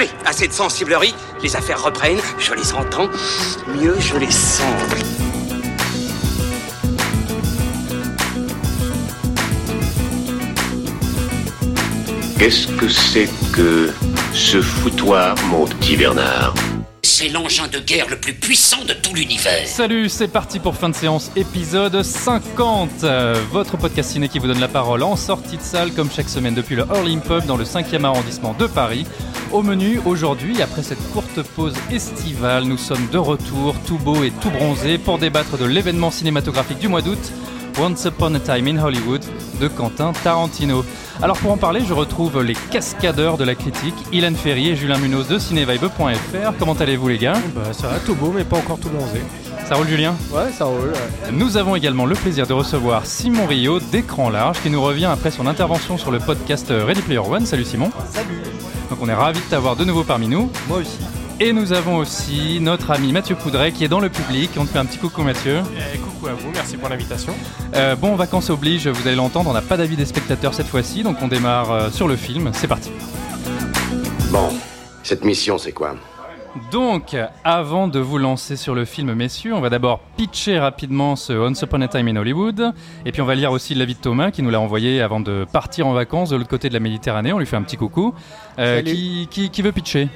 Allez, assez de sensiblerie, les affaires reprennent, je les entends, mieux je les sens. Qu'est-ce que c'est que ce foutoir, mon petit Bernard C'est l'engin de guerre le plus puissant de tout l'univers. Salut, c'est parti pour fin de séance, épisode 50. Euh, votre podcast ciné qui vous donne la parole en sortie de salle, comme chaque semaine depuis le Hurling Pub dans le 5e arrondissement de Paris. Au menu, aujourd'hui, après cette courte pause estivale, nous sommes de retour, tout beau et tout bronzé, pour débattre de l'événement cinématographique du mois d'août, Once Upon a Time in Hollywood, de Quentin Tarantino. Alors pour en parler, je retrouve les cascadeurs de la critique, Ilan Ferry et Julien Munoz de cinévibe.fr. Comment allez-vous les gars? Bah ça va tout beau mais pas encore tout bronzé. Ça roule Julien? Ouais ça roule. ouais. Nous avons également le plaisir de recevoir Simon Rio d'écran large qui nous revient après son intervention sur le podcast Ready Player One. Salut Simon. Salut. Donc on est ravis de t'avoir de nouveau parmi nous. Moi aussi. Et nous avons aussi notre ami Mathieu Poudret qui est dans le public. On te fait un petit coucou Mathieu. Eh, coucou à vous, merci pour l'invitation. Euh, bon, vacances oblige, vous allez l'entendre, on n'a pas d'avis des spectateurs cette fois-ci, donc on démarre euh, sur le film. C'est parti. Bon, cette mission, c'est quoi? Donc, avant de vous lancer sur le film, messieurs, on va d'abord pitcher rapidement ce Once Upon a Time in Hollywood. Et puis on va lire aussi l'avis de Thomas qui nous l'a envoyé avant de partir en vacances de l'autre côté de la Méditerranée. On lui fait un petit coucou. Euh, qui, qui- qui veut pitcher?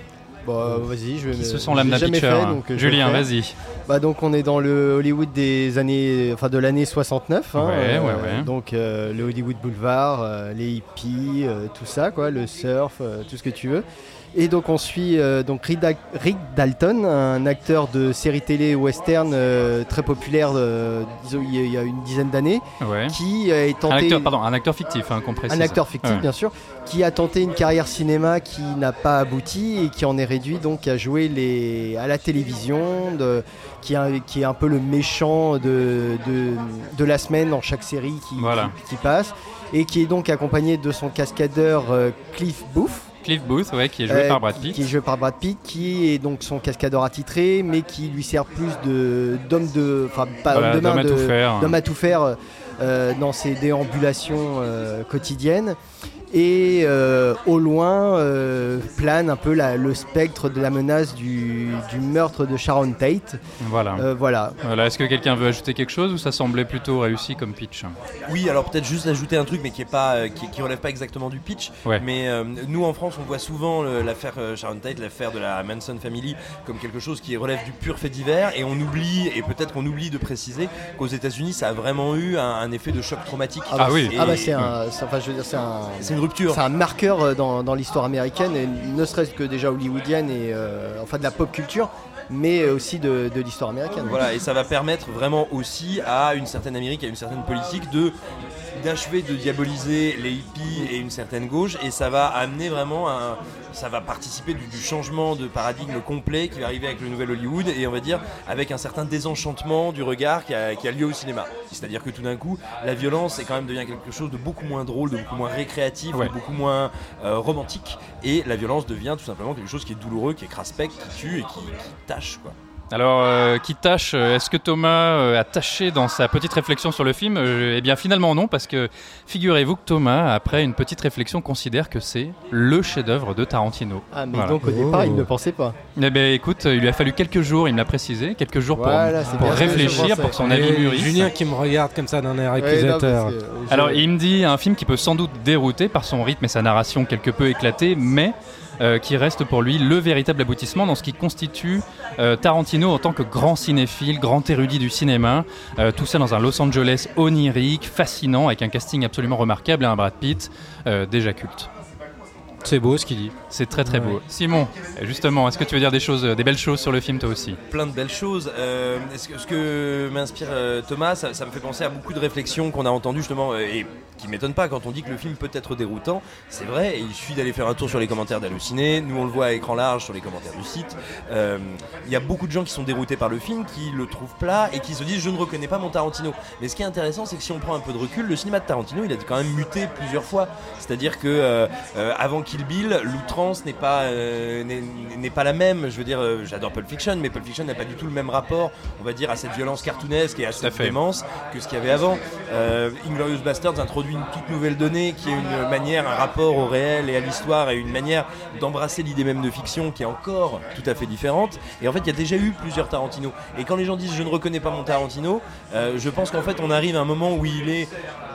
Bon vas-y, je vais. Qui se sent l'âme d'un hein. donc, euh, Julien, vas-y. Bah donc on est dans le Hollywood des années, enfin de l'année 69. hein, Ouais, ouais, ouais. Donc euh, le Hollywood Boulevard, euh, les hippies, tout ça quoi, le surf, tout ce que tu veux. Et donc on suit euh, donc Rick, Da- Rick Dalton, un acteur de série télé western euh, très populaire, euh, il y a- une dizaine d'années, Ouais. qui est Un tenté. acteur, pardon, un acteur fictif, hein, qu'on précise. Un acteur fictif, Ouais. bien sûr, qui a tenté une carrière cinéma qui n'a pas abouti et qui en est réduit donc à jouer les, à la télévision, de, qui, est, qui est un peu le méchant de, de, de la semaine dans chaque série qui, Voilà. qui, qui passe, et qui est donc accompagné de son cascadeur Cliff Booth. Cliff Booth, ouais, qui est joué euh, par Brad qui- Pitt. Qui est joué par Brad Pitt, qui est donc son cascadeur attitré, mais qui lui sert plus de d'homme de, enfin pas Voilà, d'homme à tout faire. d'homme à tout faire euh, dans ses déambulations euh, quotidiennes. Et euh, au loin euh, plane un peu la- le spectre de la menace du, du meurtre de Sharon Tate. Voilà. Euh, voilà. Voilà, Est-ce que quelqu'un veut ajouter quelque chose ou ça semblait plutôt réussi comme pitch Oui, alors peut-être juste ajouter un truc, mais qui est pas, euh, qui, qui relève pas exactement du pitch. Ouais. Mais euh, nous en France, on voit souvent l'affaire euh, Sharon Tate, l'affaire de la Manson Family, comme quelque chose qui relève du pur fait divers, et on oublie, et peut-être qu'on oublie de préciser qu'aux États-Unis, ça a vraiment eu un, un effet de choc traumatique. Ah oui. Et- Ah bah c'est un, enfin je veux dire c'est un, C'est une rupture. c'est un marqueur euh, dans, dans l'histoire américaine, et ne serait-ce que déjà hollywoodienne et euh, enfin de la pop culture, mais aussi de, de l'histoire américaine. Voilà, et ça va permettre vraiment aussi à une certaine Amérique, à une certaine politique de d'achever de diaboliser les hippies et une certaine gauche et ça va amener vraiment un ça va participer du, du changement de paradigme complet qui va arriver avec le nouvel Hollywood et on va dire avec un certain désenchantement du regard qui a, qui a lieu au cinéma c'est à dire que tout d'un coup la violence est quand même devient quelque chose de beaucoup moins drôle de beaucoup moins récréatif Ouais. de beaucoup moins euh, romantique et la violence devient tout simplement quelque chose qui est douloureux qui est craspec qui tue et qui, qui tâche quoi Alors, euh, qui tâche euh, Est-ce que Thomas euh, a tâché dans sa petite réflexion sur le film Eh bien, finalement non, parce que figurez-vous que Thomas, après une petite réflexion, considère que c'est le chef-d'œuvre de Tarantino. Ah mais Voilà. donc au départ il ne pensait pas. Eh bien, écoute, il lui a fallu quelques jours, il me l'a précisé, quelques jours pour, Voilà, réfléchir, pour que son avis mûrisse. Julien qui me regarde comme ça d'un air Ouais, non, accusateur. je- Alors, il me dit un film qui peut sans doute dérouter par son rythme et sa narration quelque peu éclatée, mais euh, qui reste pour lui le véritable aboutissement dans ce qui constitue euh, Tarantino en tant que grand cinéphile, grand érudit du cinéma. Euh, tout ça dans un Los Angeles onirique, fascinant, avec un casting absolument remarquable et un Brad Pitt déjà culte. C'est beau ce qu'il dit. C'est très très beau. Simon, justement, est-ce que tu veux dire des choses, des belles choses sur le film toi aussi plein de belles choses. Euh, ce, que, ce que m'inspire euh, Thomas, ça, ça me fait penser à beaucoup de réflexions qu'on a entendues justement euh, et qui m'étonnent pas quand on dit que le film peut être déroutant. C'est vrai, et il suffit d'aller faire un tour sur les commentaires d'Halluciné. Nous, on le voit à écran large sur les commentaires du site. Euh, Il y a beaucoup de gens qui sont déroutés par le film, qui le trouvent plat et qui se disent je ne reconnais pas mon Tarantino. Mais ce qui est intéressant, c'est que si on prend un peu de recul, le cinéma de Tarantino, il a quand même muté plusieurs fois. C'est-à-dire que euh, euh, avant qu'il Kill Bill, l'outrance n'est pas, euh, n'est- pas la même. Je veux dire, euh, j'adore Pulp Fiction, mais Pulp Fiction n'a pas du tout le même rapport, on va dire, à cette violence cartoonesque et à cette démence que ce qu'il y avait avant. Euh, Inglorious Bastards introduit une toute nouvelle donnée qui est une manière, un rapport au réel et à l'histoire et une manière d'embrasser l'idée même de fiction qui est encore tout à fait différente. Et en fait, il y a déjà eu plusieurs Tarantino. Et quand les gens disent je ne reconnais pas mon Tarantino, je pense qu'en fait, on arrive à un moment où il est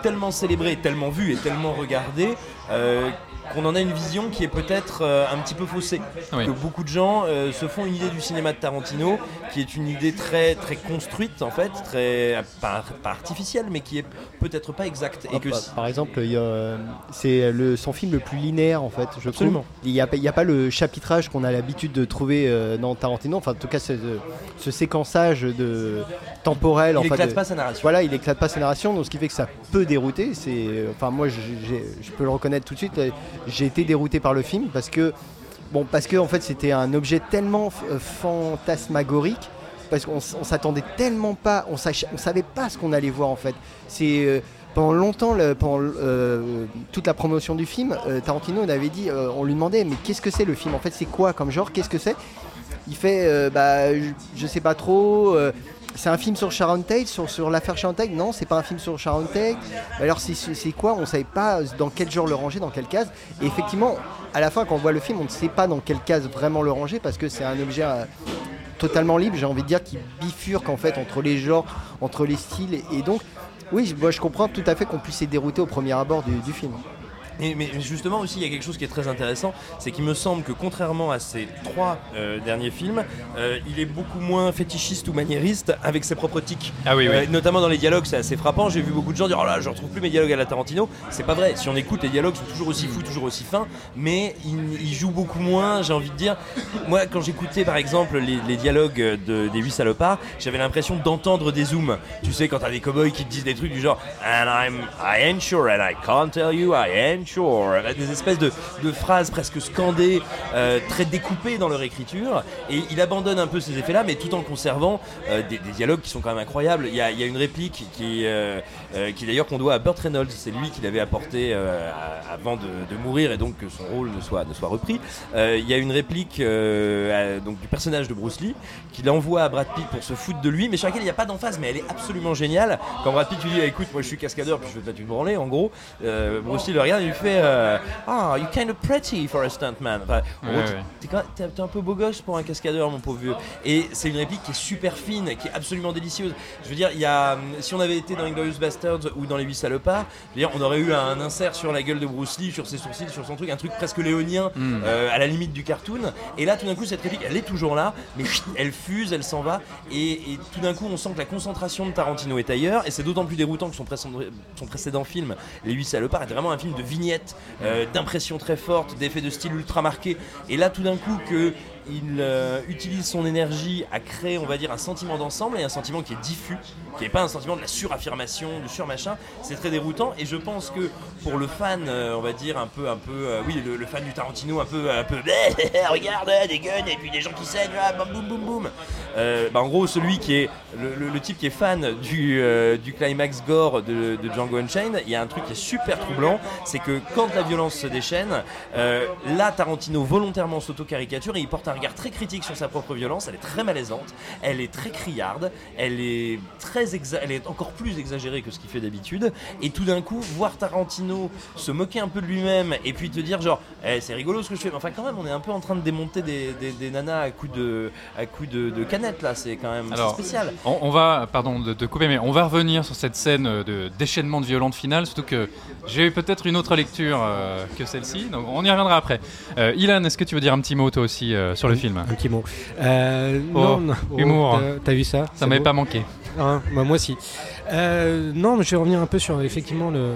tellement célébré, tellement vu et tellement regardé. euh, qu'on en a une vision qui est peut-être euh, un petit peu faussée. Oui. Que beaucoup de gens euh, se font une idée du cinéma de Tarantino, qui est une idée très très construite en fait, très pas, pas artificielle, mais qui est peut-être pas exacte. Et Ah, que par- si- Par exemple, euh, c'est son film le plus linéaire en fait, je Absolument. trouve. Il n'y a, pas- a le chapitrage qu'on a l'habitude de trouver euh, dans Tarantino. Enfin, en tout cas, ce, ce séquençage de temporel. il enfin, éclate de- pas sa narration. Voilà, il éclate pas sa narration, donc ce qui fait que ça peut dérouter. C'est, enfin, moi, je peux le reconnaître tout de suite. J'ai été dérouté par le film parce que, bon, parce que en fait, c'était un objet tellement euh, fantasmagorique, parce qu'on s'attendait tellement pas, on, on savait pas ce qu'on allait voir en fait. C'est euh, pendant longtemps, pendant euh, toute la promotion du film, Tarantino avait dit, on lui demandait, mais qu'est-ce que c'est le film? En fait, c'est quoi comme genre? Qu'est-ce que c'est? Il fait, bah, je, je sais pas trop. C'est un film sur Sharon Tate, sur, sur l'affaire Sharon Tate Non, c'est pas un film sur Sharon Tate. Alors c'est- quoi On savait pas dans quel genre le ranger, dans quelle case. Et effectivement, à la fin, quand on voit le film, on ne sait pas dans quelle case vraiment le ranger parce que c'est un objet euh, totalement libre, j'ai envie de dire, qui bifurque en fait entre les genres, entre les styles. Et donc, oui, moi, je comprends tout à fait qu'on puisse être dérouté au premier abord du, du film. Et- mais justement aussi, il y a quelque chose qui est très intéressant, c'est qu'il me semble que contrairement à ces trois euh, derniers films, euh, il est beaucoup moins fétichiste ou maniériste avec ses propres tics. Ah oui, oui. Euh, notamment dans les dialogues, c'est assez frappant. J'ai vu beaucoup de gens dire Oh là, je retrouve plus mes dialogues à la Tarantino. C'est pas vrai. Si on écoute, les dialogues sont toujours aussi fous, toujours aussi fins, mais il, il joue beaucoup moins. J'ai envie de dire, moi, quand j'écoutais par exemple les, les dialogues de, des huit salopards, j'avais l'impression d'entendre des zooms. Tu sais, quand t'as des cowboys qui te disent des trucs du genre And I'm, I ain't sure, and I can't tell you, I ain't sure. Des espèces de, phrases presque scandées, euh, très découpées dans leur écriture. Et il abandonne un peu ces effets-là, mais tout en conservant euh, des, dialogues qui sont quand même incroyables. Il y a, une réplique qui, euh, qui d'ailleurs qu'on doit à Burt Reynolds. C'est lui qui l'avait apporté avant de, mourir et donc que son rôle ne soit, ne soit repris. Il y a une réplique donc du personnage de Bruce Lee qu'il envoie à Brad Pitt pour se foutre de lui, mais sur laquelle il n'y a pas d'emphase, mais elle est absolument géniale. Quand Brad Pitt lui dit écoute, moi je suis cascadeur, puis je vais te mettre une branlée, en gros, Bruce Lee le regarde et lui fait euh, Ah, you kind of pretty for a stuntman. Enfin, Ouais, ouais. T'es un peu beau gosse pour un cascadeur, mon pauvre vieux. Et c'est une réplique qui est super fine, qui est absolument délicieuse. Je veux dire, il y a, hum, si on avait été dans Inglorious Bastards ou dans Les Huit Salopards, je veux dire, on aurait eu un insert sur la gueule de Bruce Lee, sur ses sourcils, sur son truc, un truc presque léonien, Mm. euh, à la limite du cartoon. Et là, tout d'un coup, cette réplique, elle est toujours là, mais elle fuse, elle s'en va. Et, et tout d'un coup, on sent que la concentration de Tarantino est ailleurs. Et c'est d'autant plus déroutant que son, précédent- son précédent film, Les Huit Salopards, est vraiment un film de vignettes, euh, d'impressions très fortes, d'effets de style ultra marqués. Et là, tout d'un coup, que il euh, utilise son énergie à créer, on va dire, un sentiment d'ensemble et un sentiment qui est diffus, qui n'est pas un sentiment de la suraffirmation, du surmachin. C'est très déroutant et je pense que pour le fan, euh, on va dire un peu, un peu, euh, oui, le, fan du Tarantino, un peu, un peu, regarde, euh, des guns et puis des gens qui saignent, ah, boum boum boum bah, en gros, celui qui est le, type qui est fan du, du climax gore de, Django Unchained, il y a un truc qui est super troublant, c'est que quand la violence se déchaîne, là Tarantino volontairement s'auto-caricature et il porte un regard très critique sur sa propre violence. Elle est très malaisante, elle est très criarde, elle est très exa- elle est encore plus exagérée que ce qu'il fait d'habitude. Et tout d'un coup, voir Tarantino se moquer un peu de lui-même et puis te dire genre, Eh, c'est rigolo ce que je fais. Mais enfin, quand même, on est un peu en train de démonter des, des- des nanas à coups de, à coups de, de canette là. C'est quand même Alors, spécial. On, on va, pardon de couper, mais on va revenir sur cette scène euh, de déchaînement de violente finale, surtout que j'ai eu peut-être une autre lecture euh, que celle-ci, donc on y reviendra après. Euh, Ilan, est-ce que tu veux dire un petit mot toi aussi euh, sur le film Un petit mot. Euh, Oh, non, non. humour. t'as- T'as vu ça? Ça m'avait pas manqué. Hein, bah, moi aussi. Euh, non, mais je vais revenir un peu sur effectivement le,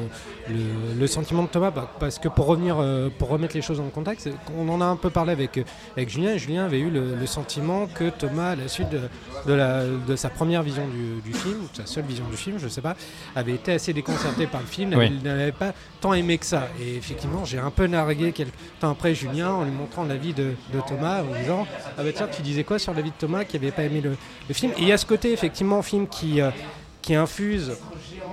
le, le sentiment de Thomas, bah, parce que pour revenir, euh, pour remettre les choses le contexte, on en a un peu parlé avec, avec Julien. Julien avait eu le, le sentiment que Thomas, à la suite de, de, la, de sa première vision du, du film, ou de sa seule vision du film, je sais pas, avait été assez déconcerté par le film. Oui. Il n'avait pas tant aimé que ça. Et effectivement, j'ai un peu nargué quelques temps après Julien en lui montrant l'avis de, de Thomas, en disant Ah bah tiens, tu disais quoi sur l'avis de Thomas qui avait pas aimé le, le film? Et il y a ce côté, effectivement, film qui. euh, qui infuse,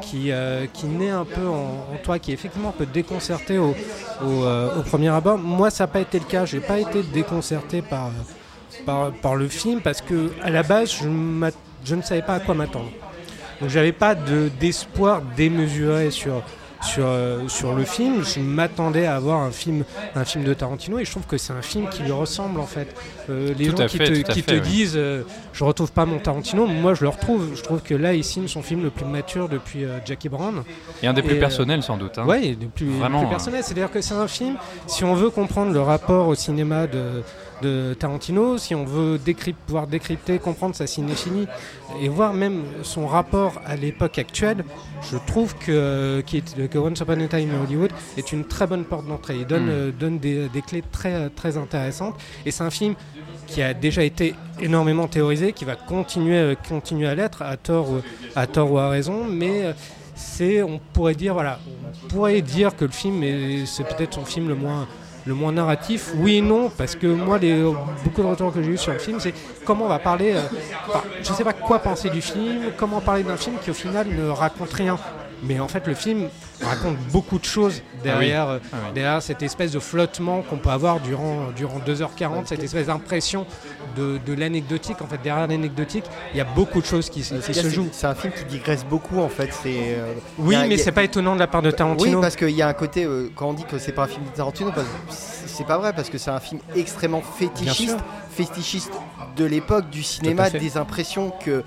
qui, euh, qui naît un peu en, toi, qui effectivement peut te déconcerter au, euh, au premier abord. Moi, ça n'a pas été le cas. J'ai pas été déconcerté par, par, le film parce que à la base, je, je ne savais pas à quoi m'attendre. Donc, j'avais pas de- d'espoir démesuré sur, sur, euh, sur le film. Je m'attendais à avoir un film, un film de Tarantino et je trouve que c'est un film qui lui ressemble en fait. Euh, les Tout gens qui fait, te, tout à qui fait, te oui. disent euh, je retrouve pas mon Tarantino, moi je le retrouve. Je trouve que là il signe son film le plus mature depuis euh, Jackie Brown. Et un des plus Et, personnels sans doute. hein. Et le plus, Vraiment, plus hein. personnel. C'est-à-dire que c'est un film, si on veut comprendre le rapport au cinéma de, de Tarantino, si on veut pouvoir décrypter, comprendre sa cinéphilie et voir même son rapport à l'époque actuelle, je trouve que, est- que Once Upon a Time in Hollywood est une très bonne porte d'entrée. Il donne, Mm. euh, donne des, des clés très, très intéressantes et c'est un film qui a déjà été énormément théorisé, qui va continuer, euh, continuer à l'être, à tort, ou- à tort ou à raison, mais euh, c'est, on pourrait dire, voilà, on pourrait dire que le film est, c'est peut-être son film le moins, le moins narratif. Oui et non, parce que moi, beaucoup de retours que j'ai eu sur le film, c'est comment on va parler. euh, je ne sais pas quoi penser du film, comment parler d'un film qui au final ne raconte rien. Mais en fait, le film raconte beaucoup de choses derrière, euh, Ah oui. derrière cette espèce de flottement qu'on peut avoir durant, durant 2h40, cette espèce d'impression de, de l'anecdotique. En fait, derrière l'anecdotique, il y a beaucoup de choses qui, se- qui se C'est- jouent. C'est un film qui digresse beaucoup en fait. C'est euh, Oui, a- mais c'est pas étonnant de la part de Tarantino. Oui, parce qu'il y a un côté, euh, quand on dit que c'est pas un film de Tarantino, c'est pas vrai, parce que c'est un film extrêmement fétichiste, fétichiste de l'époque du cinéma, des impressions que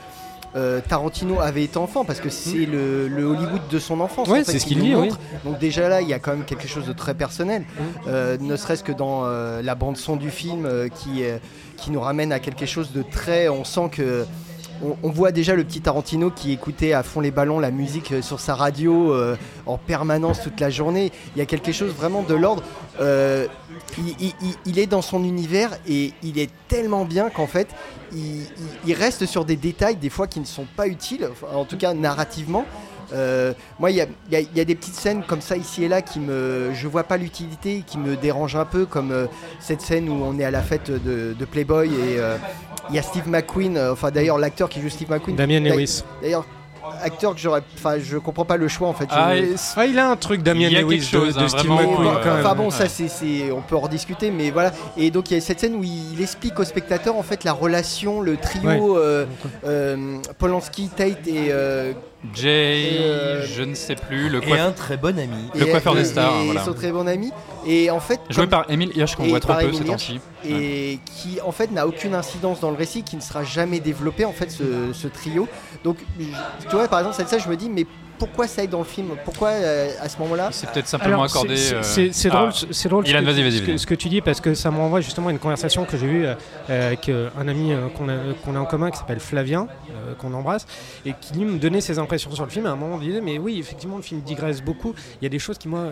euh, Tarantino avait été enfant, parce que c'est le, le Hollywood de son enfance. Ouais, en fait, c'est ce qu'il dit, montre. Donc déjà là, il y a quand même quelque chose de très personnel, euh, ne serait-ce que dans euh, la bande son du film, qui, qui nous ramène à quelque chose de très, on sent que on, voit déjà le petit Tarantino qui écoutait à fond les ballons la musique euh, sur sa radio euh, en permanence toute la journée. Il y a quelque chose vraiment de l'ordre. euh, il, est dans son univers et il est tellement bien qu'en fait, il, reste sur des détails des fois qui ne sont pas utiles, en tout cas narrativement. Moi, il y a, des petites scènes comme ça ici et là qui me, je vois pas l'utilité, qui me dérangent un peu, comme cette scène où on est à la fête de, Playboy et il y a Steve McQueen, euh, enfin d'ailleurs l'acteur qui joue Steve McQueen. Damien D'a- Lewis. D'ailleurs, acteur que j'aurais, enfin je comprends pas le choix en fait. Je- Ah, et- Ah, il a un truc Damien Lewis quelque chose, de, de hein, Steve vraiment, McQueen euh. Enfin bon, Ouais. ça c'est, c'est- on peut en discuter, mais voilà. Et donc il y a cette scène où il explique au spectateur en fait la relation, le trio Ouais. euh, euh, Polanski, Tate et, euh, Jay, euh, je ne sais plus, le Et coiffeur. un très bon ami. Le et- coiffeur et- des stars, et voilà. son très bon ami. Et en fait, Joué comme- par Emile Hirsch qu'on et voit trop peu Emile ces Hirsch. temps-ci. et qui en fait n'a aucune incidence dans le récit, qui ne sera jamais développé en fait ce, ce trio. Donc je- tu vois par exemple scène, je me dis mais pourquoi ça est dans le film? Pourquoi euh, à ce moment-là C'est peut-être simplement Alors, accordé. c'est- euh, C'est ah, drôle, c'est drôle ce, Ilan, que, vas-y, vas-y, ce que- vas-y. ce que tu dis parce que ça me renvoie justement à une conversation que j'ai eue euh, avec un ami qu'on a, qu'on a en commun qui s'appelle Flavien, qu'on embrasse, et qui lui me donnait ses impressions sur le film. À un moment, il disait Mais oui, effectivement, le film digresse beaucoup. Il y a des choses qui, moi,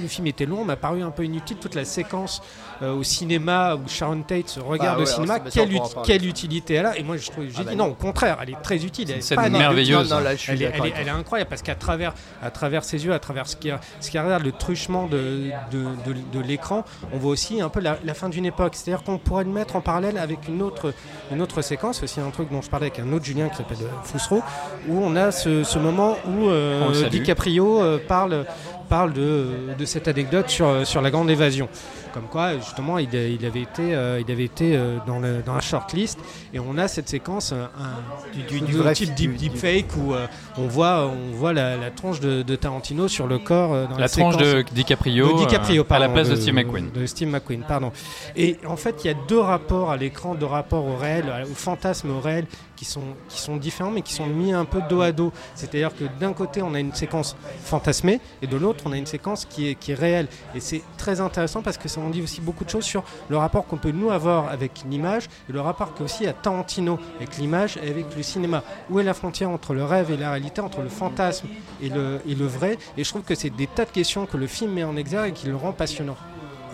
le film était long, m'a paru un peu inutile. Toute la séquence au cinéma où Sharon Tate se regarde Bah au cinéma, quelle, ut- quelle utilité elle a? Et moi, je trouve, j'ai Ah dit bah non, au contraire, elle est très utile. Elle est scène pas merveilleuse. merveilleuse. Non, non, là, je suis Elle est, d'accord elle, est, avec elle est incroyable parce qu'à travers, à travers ses yeux, à travers ce qui, ce qui regarde le truchement de, de, de- de l'écran, on voit aussi un peu la, la fin d'une époque. C'est-à-dire qu'on pourrait le mettre en parallèle avec une autre, une autre séquence, aussi un truc dont je parlais avec un autre Julien qui s'appelle euh, Foussereau, où on a ce, ce moment où euh. DiCaprio euh, parle, parle de, de cette anecdote sur, sur la grande évasion. Comme quoi, justement, il, a- il avait été, euh, il avait été euh, dans, le, dans la shortlist. Et on a cette séquence euh, un, Du- du, type deep, deepfake où euh, on voit, on voit la, la tronche de, de Tarantino sur le corps euh, dans la, La séquence- de DiCaprio, de DiCaprio, euh, à la pardon, place de, Steve McQueen. De Steve McQueen, pardon. Et en fait, il y a deux rapports à l'écran, deux rapports au réel, au fantasme au réel, qui sont, qui sont différents, mais qui sont mis un peu dos à dos. C'est-à-dire que d'un côté, on a une séquence fantasmée, et de l'autre, on a une séquence qui est, qui est réelle. Et c'est très intéressant parce que ça en dit aussi beaucoup de choses sur le rapport qu'on peut nous avoir avec l'image, et le rapport qu'aussi à Tarantino avec l'image et avec le cinéma. Où est la frontière entre le rêve et la réalité, entre le fantasme et le, vrai Et je trouve que c'est des tas de questions que le film met en exergue et qui le rend passionnant.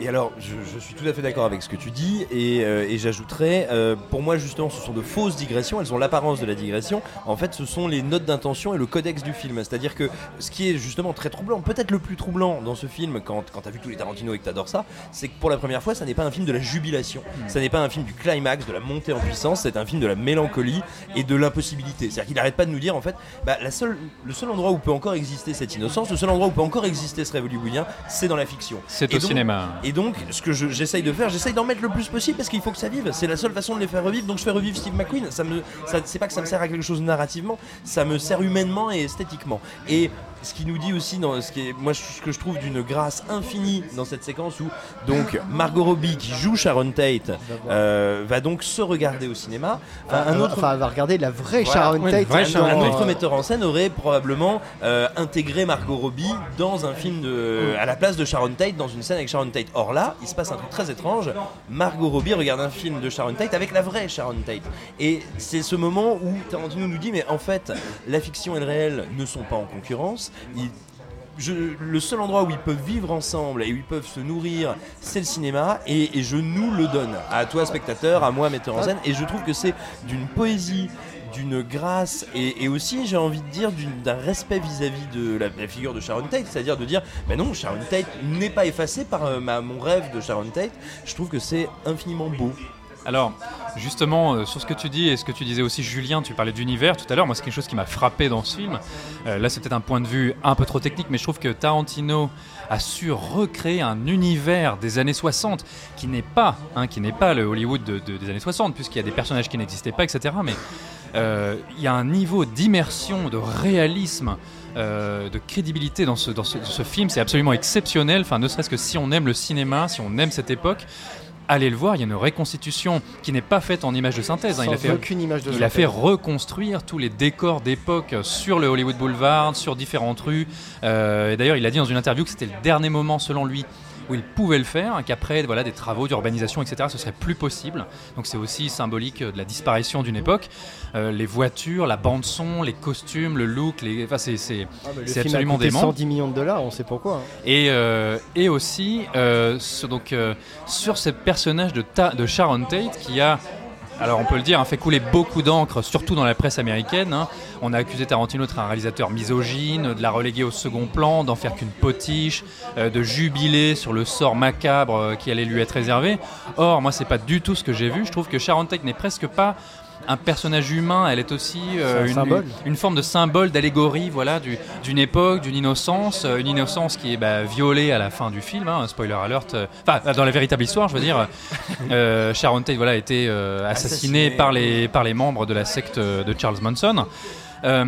Et alors, je, je suis tout à fait d'accord avec ce que tu dis, et, euh, et j'ajouterais, euh, pour moi justement, ce sont de fausses digressions, elles ont l'apparence de la digression. En fait, ce sont les notes d'intention et le codex du film. C'est-à-dire que ce qui est justement très troublant, peut-être le plus troublant dans ce film, quand, quand t'as vu tous les Tarantino et que t'adores ça, c'est que pour la première fois, ça n'est pas un film de la jubilation, ça n'est pas un film du climax, de la montée en puissance, c'est un film de la mélancolie et de l'impossibilité. C'est-à-dire qu'il n'arrête pas de nous dire, en fait, bah, la seule, le seul endroit où peut encore exister cette innocence, le seul endroit où peut encore exister ce rêve hollywoodien, c'est dans la fiction. C'est au donc- cinéma. Et donc, ce que je- j'essaye de faire, j'essaye d'en mettre le plus possible parce qu'il faut que ça vive. C'est la seule façon de les faire revivre. Donc, je fais revivre Steve McQueen. Ça c'est pas que ça me sert à quelque chose narrativement, ça me sert humainement et esthétiquement. Et ce qui nous dit aussi, dans ce qui est, moi, ce que je trouve d'une grâce infinie dans cette séquence où donc Margot Robbie qui joue Sharon Tate euh, va donc se regarder au cinéma. Un, un autre Enfin, elle va regarder la vraie Voilà. Sharon Tate. vraie Sharon un autre metteur en scène aurait probablement euh, intégré Margot Robbie dans un film de, à la place de Sharon Tate dans une scène avec Sharon Tate. Or là, il se passe un truc très étrange. Margot Robbie regarde un film de Sharon Tate avec la vraie Sharon Tate. Et c'est ce moment où Tarantino nous dit mais en fait, la fiction et le réel ne sont pas en concurrence. Le seul endroit où ils peuvent vivre ensemble et où ils peuvent se nourrir, c'est le cinéma, et, je nous le donne à toi spectateur, à moi metteur en scène, et je trouve que c'est d'une poésie, d'une grâce, et, aussi j'ai envie de dire d'un respect vis-à-vis de la, figure de Sharon Tate, c'est-à-dire de dire, ben non, Sharon Tate n'est pas effacée par euh, mon rêve de Sharon Tate. Je trouve que c'est infiniment beau. Alors, justement, euh, sur ce que tu dis et ce que tu disais aussi, Julien, tu parlais d'univers tout à l'heure. Moi, c'est quelque chose qui m'a frappé dans ce film. Euh, là, c'est peut-être un point de vue un peu trop technique, mais je trouve que Tarantino a su recréer un univers des années 60 qui n'est pas, hein, pas le Hollywood de- de- des années 60, puisqu'il y a des personnages qui n'existaient pas, etc. Mais euh, il y a un niveau d'immersion, de réalisme. de crédibilité dans ce, dans ce film, c'est absolument exceptionnel. Enfin, ne serait-ce que si on aime le cinéma, si on aime cette époque, allez le voir. Il y a une reconstitution qui n'est pas faite en image de synthèse. hein. Il a Sans fait aucune image de il a synthèse. fait reconstruire tous les décors d'époque sur le Hollywood Boulevard, sur différentes rues. Euh, et D'ailleurs, il a dit dans une interview que c'était le dernier moment, selon lui, où il pouvait le faire, hein, qu'après voilà, des travaux d'urbanisation, etc., ce serait plus possible. Donc c'est aussi symbolique de la disparition d'une époque. Euh, les voitures, la bande-son, les costumes, le look, les... Enfin, c'est- c'est Ah, bah, le c'est film absolument a dément. 110 millions de dollars, on sait pourquoi. hein. Et, euh, et aussi euh, sur, donc, euh, sur ce personnage de, Ta- de Sharon Tate qui a, alors on peut le dire, hein, fait couler beaucoup d'encre, surtout dans la presse américaine. hein. On a accusé Tarantino d'être un réalisateur misogyne, de la reléguer au second plan, d'en faire qu'une potiche, euh, de jubiler sur le sort macabre euh, qui allait lui être réservé. Or, moi, c'est pas du tout ce que j'ai vu. Je trouve que Sharon Tate n'est presque pas un personnage humain, elle est aussi euh, un une, forme de symbole, d'allégorie, voilà, du- d'une époque, d'une innocence, euh, une innocence qui est bah, violée à la fin du film. hein, spoiler alert. euh, Enfin, dans la véritable histoire, je veux dire, euh, Sharon Tate, voilà, a été euh, assassinée Assassinée. par les par les membres de la secte de Charles Manson. Euh,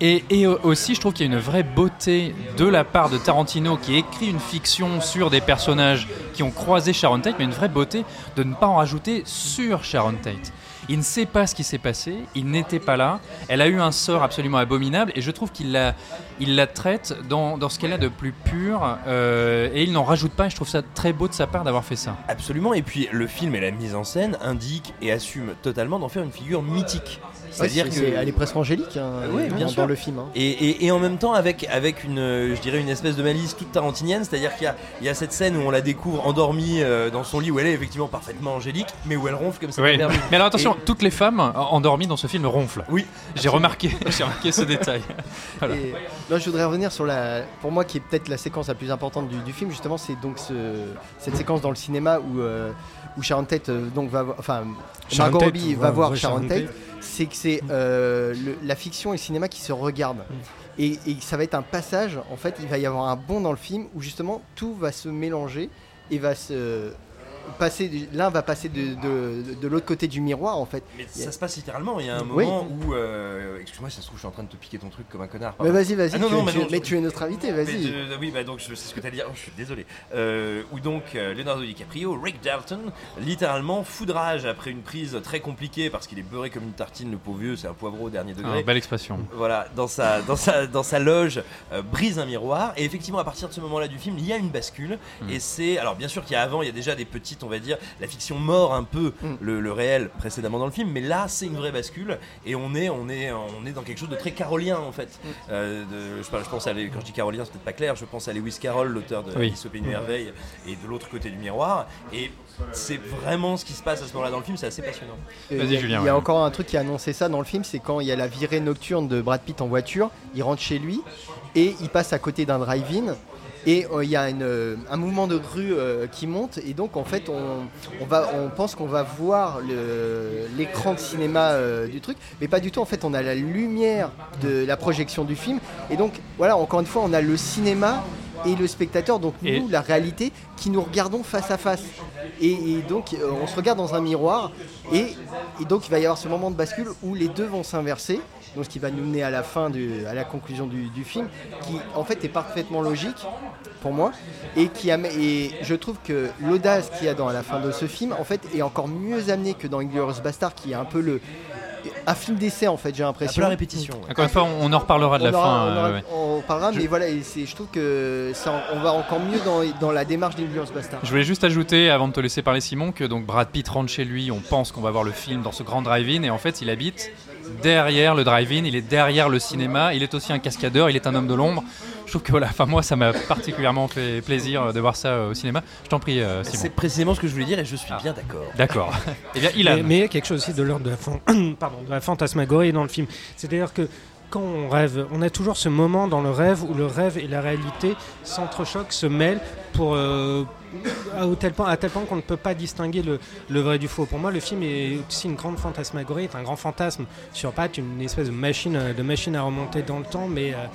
et, et aussi, je trouve qu'il y a une vraie beauté de la part de Tarantino qui écrit une fiction sur des personnages qui ont croisé Sharon Tate, mais une vraie beauté de ne pas en rajouter sur Sharon Tate. Il ne sait pas ce qui s'est passé, il n'était pas là, elle a eu un sort absolument abominable et je trouve qu'il la, il la traite dans, dans ce qu'elle a de plus pur euh, et il n'en rajoute pas et je trouve ça très beau de sa part d'avoir fait ça. Absolument, et puis le film et la mise en scène indiquent et assument totalement d'en faire une figure mythique. C'est-à-dire c'est- que. elle est presque angélique hein, bien dans, sûr. dans le film. hein. Et, et- et en même temps avec, avec une, je dirais une espèce de malice toute tarantinienne, c'est-à-dire qu'il y a, il y a cette scène où on la découvre endormie euh, dans son lit où elle est effectivement parfaitement angélique, mais où elle ronfle comme ça. Mais alors attention, toutes les femmes endormies dans ce film ronflent. Oui, J'ai remarqué, j'ai remarqué ce détail. Voilà. Et là, je voudrais revenir sur la, pour moi, qui est peut-être la séquence la plus importante du, du film. Justement, c'est donc ce- cette séquence dans le cinéma où, euh, où Sharon Tate, euh, donc va, voir- enfin, Sharon Margot Tate, Robbie va va voir Sharon Tate. Tate. C'est que c'est euh, la fiction et le cinéma qui se regardent. Et, et ça va être un passage. En fait, il va y avoir un bond dans le film où justement tout va se mélanger et va se passer. L'un va passer de, de- de l'autre côté du miroir, en fait. mais ça se passe littéralement. Il y a un Oui. moment où, euh, excuse-moi, ça se trouve, je suis en train de te piquer ton truc comme un connard. Mais vas-y, vas-y. Ah non, tu, non, mais tu- non, mais je- tu es notre invité, vas-y. oui, bah donc je sais ce que tu as dit. Oh, je suis désolé. Euh, où donc euh, Leonardo DiCaprio, Rick Dalton, littéralement foudrage après une prise très compliquée parce qu'il est beurré comme une tartine, le pauvre vieux, c'est un poivreau au dernier degré. Ah, belle expression. Voilà, dans sa, dans sa, dans sa loge, euh, brise un miroir. Et effectivement, à partir de ce moment-là du film, il y a une bascule. Mm. Et c'est. Alors, bien sûr qu'il y a avant, il y a déjà des petites quitte, on va dire, la fiction mord un peu Mm. le, le réel précédemment dans le film, mais là c'est une vraie bascule et on est, on est, on est dans quelque chose de très carolien en fait. Mm. Euh, de- je, parle- je pense à, les- quand je dis carolien, c'est peut-être pas clair, je pense à Lewis Carroll, l'auteur de Oui. Alice au Pays des Merveilles, et de l'autre côté du miroir. Et c'est vraiment ce qui se passe à ce moment-là dans le film, c'est assez passionnant. Vas-y, Il y a, Julien, il y a ouais. encore un truc qui a annoncé ça dans le film, c'est quand il y a la virée nocturne de Brad Pitt en voiture, il rentre chez lui et il passe à côté d'un drive-in. Et euh, il y a une, euh, un mouvement de grue euh, qui monte et donc en fait on, on, va, on pense qu'on va voir l'écran de cinéma du truc, mais pas du tout. En fait on a la lumière de la projection du film. Et donc voilà encore une fois on a le cinéma et le spectateur, donc nous, Et- la réalité, qui nous regardons face à face. Et, et donc, euh, on se regarde dans un miroir, et, et donc il va y avoir ce moment de bascule où les deux vont s'inverser, donc ce qui va nous mener à la fin, du, à la conclusion du, du film, qui en fait est parfaitement logique pour moi, et qui et je trouve que l'audace qu'il y a dans à la fin de ce film, en fait, est encore mieux amenée que dans Inglourious Bastard, qui est un peu le un film d'essai en fait, j'ai l'impression. la répétition. ouais. Encore une fois, on on en reparlera de la aura- fin. on, aura- euh, ouais. on parlera, Je- mais voilà, je trouve que ça, on va encore mieux dans, dans la démarche d'Inglourious Bastard. Je voulais juste ajouter, avant de te laisser parler Simon, que donc Brad Pitt rentre chez lui, on pense qu'on va voir le film dans ce grand drive-in, et en fait il habite derrière le drive-in, il est derrière le cinéma, il est aussi un cascadeur, il est un homme de l'ombre. Je trouve que voilà, enfin moi ça m'a particulièrement fait plaisir de voir ça euh, au cinéma. Je t'en prie euh, C'est Simon. précisément ce que je voulais dire et je suis Ah. bien d'accord. D'accord. eh bien il a... Mais, mais il y a quelque chose aussi de l'ordre de la, fan- pardon, de la fantasmagorie dans le film. C'est-à-dire que quand on rêve, on a toujours ce moment dans le rêve où le rêve et la réalité s'entrechoquent, se mêlent pour, euh, à, tel point, qu'on ne peut pas distinguer le, vrai du faux. Pour moi, le film est aussi une grande fantasmagorie, un grand fantasme sur pattes, une espèce de machine, de machine à remonter dans le temps, mais... euh,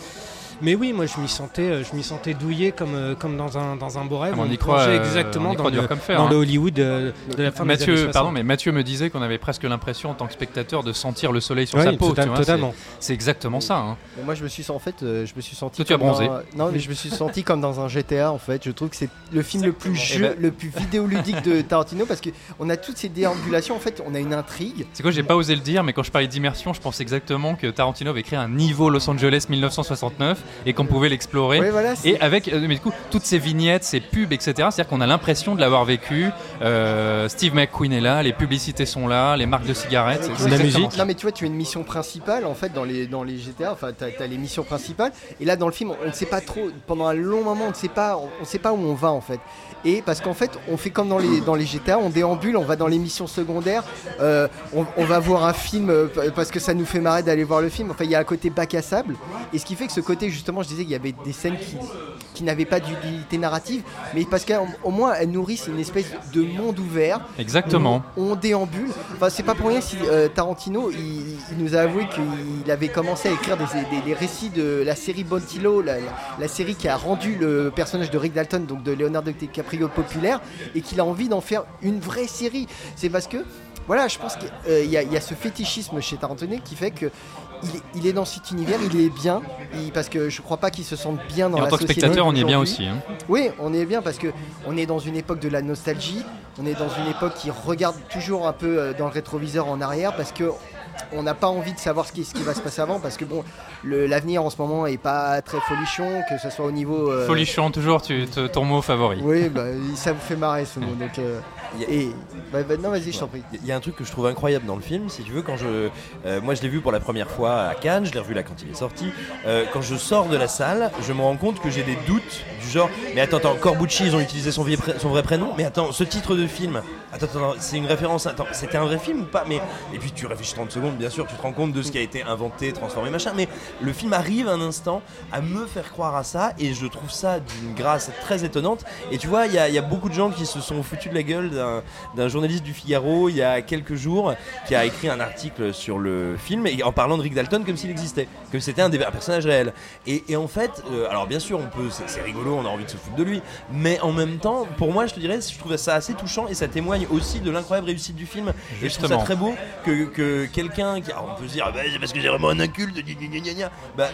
mais oui, moi je m'y sentais, euh, je m'y sentais douillé comme, euh, comme dans un, dans un beau rêve. on y croit, euh, exactement on y dans, croit le, dur comme fer, dans hein. le Hollywood euh, de la fin des années Mathieu, 60. pardon, mais Mathieu me disait qu'on avait presque l'impression en tant que spectateur de sentir le soleil sur Oui, sa peau. tota- tu vois, totalement. c'est- exactement ça. hein. Moi, je me suis en fait, je me suis senti. Toi, tu as comme bronzé. dans- non, mais je me suis senti comme dans un GTA en fait. Je trouve que c'est le film le plus jeu, Eh ben- le plus vidéoludique de Tarantino parce que on a toutes ces déambulations. En fait, on a une intrigue. C'est quoi, j'ai pas osé le dire, mais quand je parlais d'immersion, je pense exactement que Tarantino avait créé un niveau Los Angeles 1969 et qu'on pouvait l'explorer. Voilà. Et avec, euh, mais du coup, toutes ces vignettes, ces pubs, etc. C'est-à-dire qu'on a l'impression de l'avoir vécu. Euh, Steve McQueen est là, les publicités sont là, les marques de cigarettes. c'est- Tu la exactement musique. Non mais tu vois, tu as une mission principale en fait dans les dans les GTA. Enfin, t'as as les missions principales. Et là, dans le film, on ne sait pas trop. Pendant un long moment, on ne sait pas. On, on sait pas où on va en fait. Et parce qu'en fait, on fait comme dans les dans les GTA, on déambule, on va dans les missions secondaires. euh, on, on va voir un film euh, parce que ça nous fait marrer d'aller voir le film. Enfin, il y a un côté bac à sable. Et ce qui fait que ce côté, justement, je disais qu'il y avait des scènes qui qui n'avaient pas d'utilité narrative, mais parce qu'au moins elles nourrissent une espèce de monde ouvert Exactement. on, on déambule. Enfin, c'est pas pour rien si euh, Tarantino il, il nous a avoué qu'il avait commencé à écrire des, des- des récits de la série Bontillo, la, la- la série qui a rendu le personnage de Rick Dalton, donc de Leonardo DiCaprio, populaire, et qu'il a envie d'en faire une vraie série. C'est parce que, voilà, je pense qu'il y, a- il y a ce fétichisme chez Tarantino qui fait que. Il est, il est dans cet univers, il est bien, il- parce que je crois pas qu'il se sente bien dans Et en la tant que spectateur, on y est bien aussi. hein. Oui, on est bien parce que on est dans une époque de la nostalgie. On est dans une époque qui regarde toujours un peu euh, dans le rétroviseur en arrière parce que on n'a pas envie de savoir ce qui, ce qui va se passer avant parce que bon, l'avenir en ce moment est pas très folichon, que ce soit au niveau. euh, Folichon, toujours tu, ton mot favori. Oui, bah, ça vous fait marrer ce mot. Donc, euh, Il y a- et bah, bah, non, vas-y, je t'en prie. Il y a un truc que je trouve incroyable dans le film, si tu veux, quand je, euh, moi je l'ai vu pour la première fois à Cannes, je l'ai revu là quand il est sorti. Euh, quand je sors de la salle, je me rends compte que j'ai des doutes du genre, mais attends, attends, Corbucci, ils ont utilisé son, vie- son vrai prénom, mais attends, ce titre de film, attends, attends, attends, c'est une référence, attends, c'était un vrai film ou pas? Mais et puis tu réfléchis 30 secondes, bien sûr, tu te rends compte de ce qui a été inventé, transformé, machin. Mais le film arrive un instant à me faire croire à ça, et je trouve ça d'une grâce très étonnante. Et tu vois, il y, a- il y a beaucoup de gens qui se sont foutus de la gueule d'un journaliste du Figaro il y a quelques jours qui a écrit un article sur le film et en parlant de Rick Dalton comme s'il existait, que c'était un, des- un personnage réel. Et, et en fait, euh, alors bien sûr, on peut, c'est rigolo, on a envie de se foutre de lui, mais en même temps, pour moi, je te dirais, je trouve ça assez touchant et ça témoigne aussi de l'incroyable réussite du film. Et je trouve ça Justement. très beau que, que quelqu'un qui. alors, on peut se dire, ah bah, c'est parce que j'ai vraiment un inculte, Bah,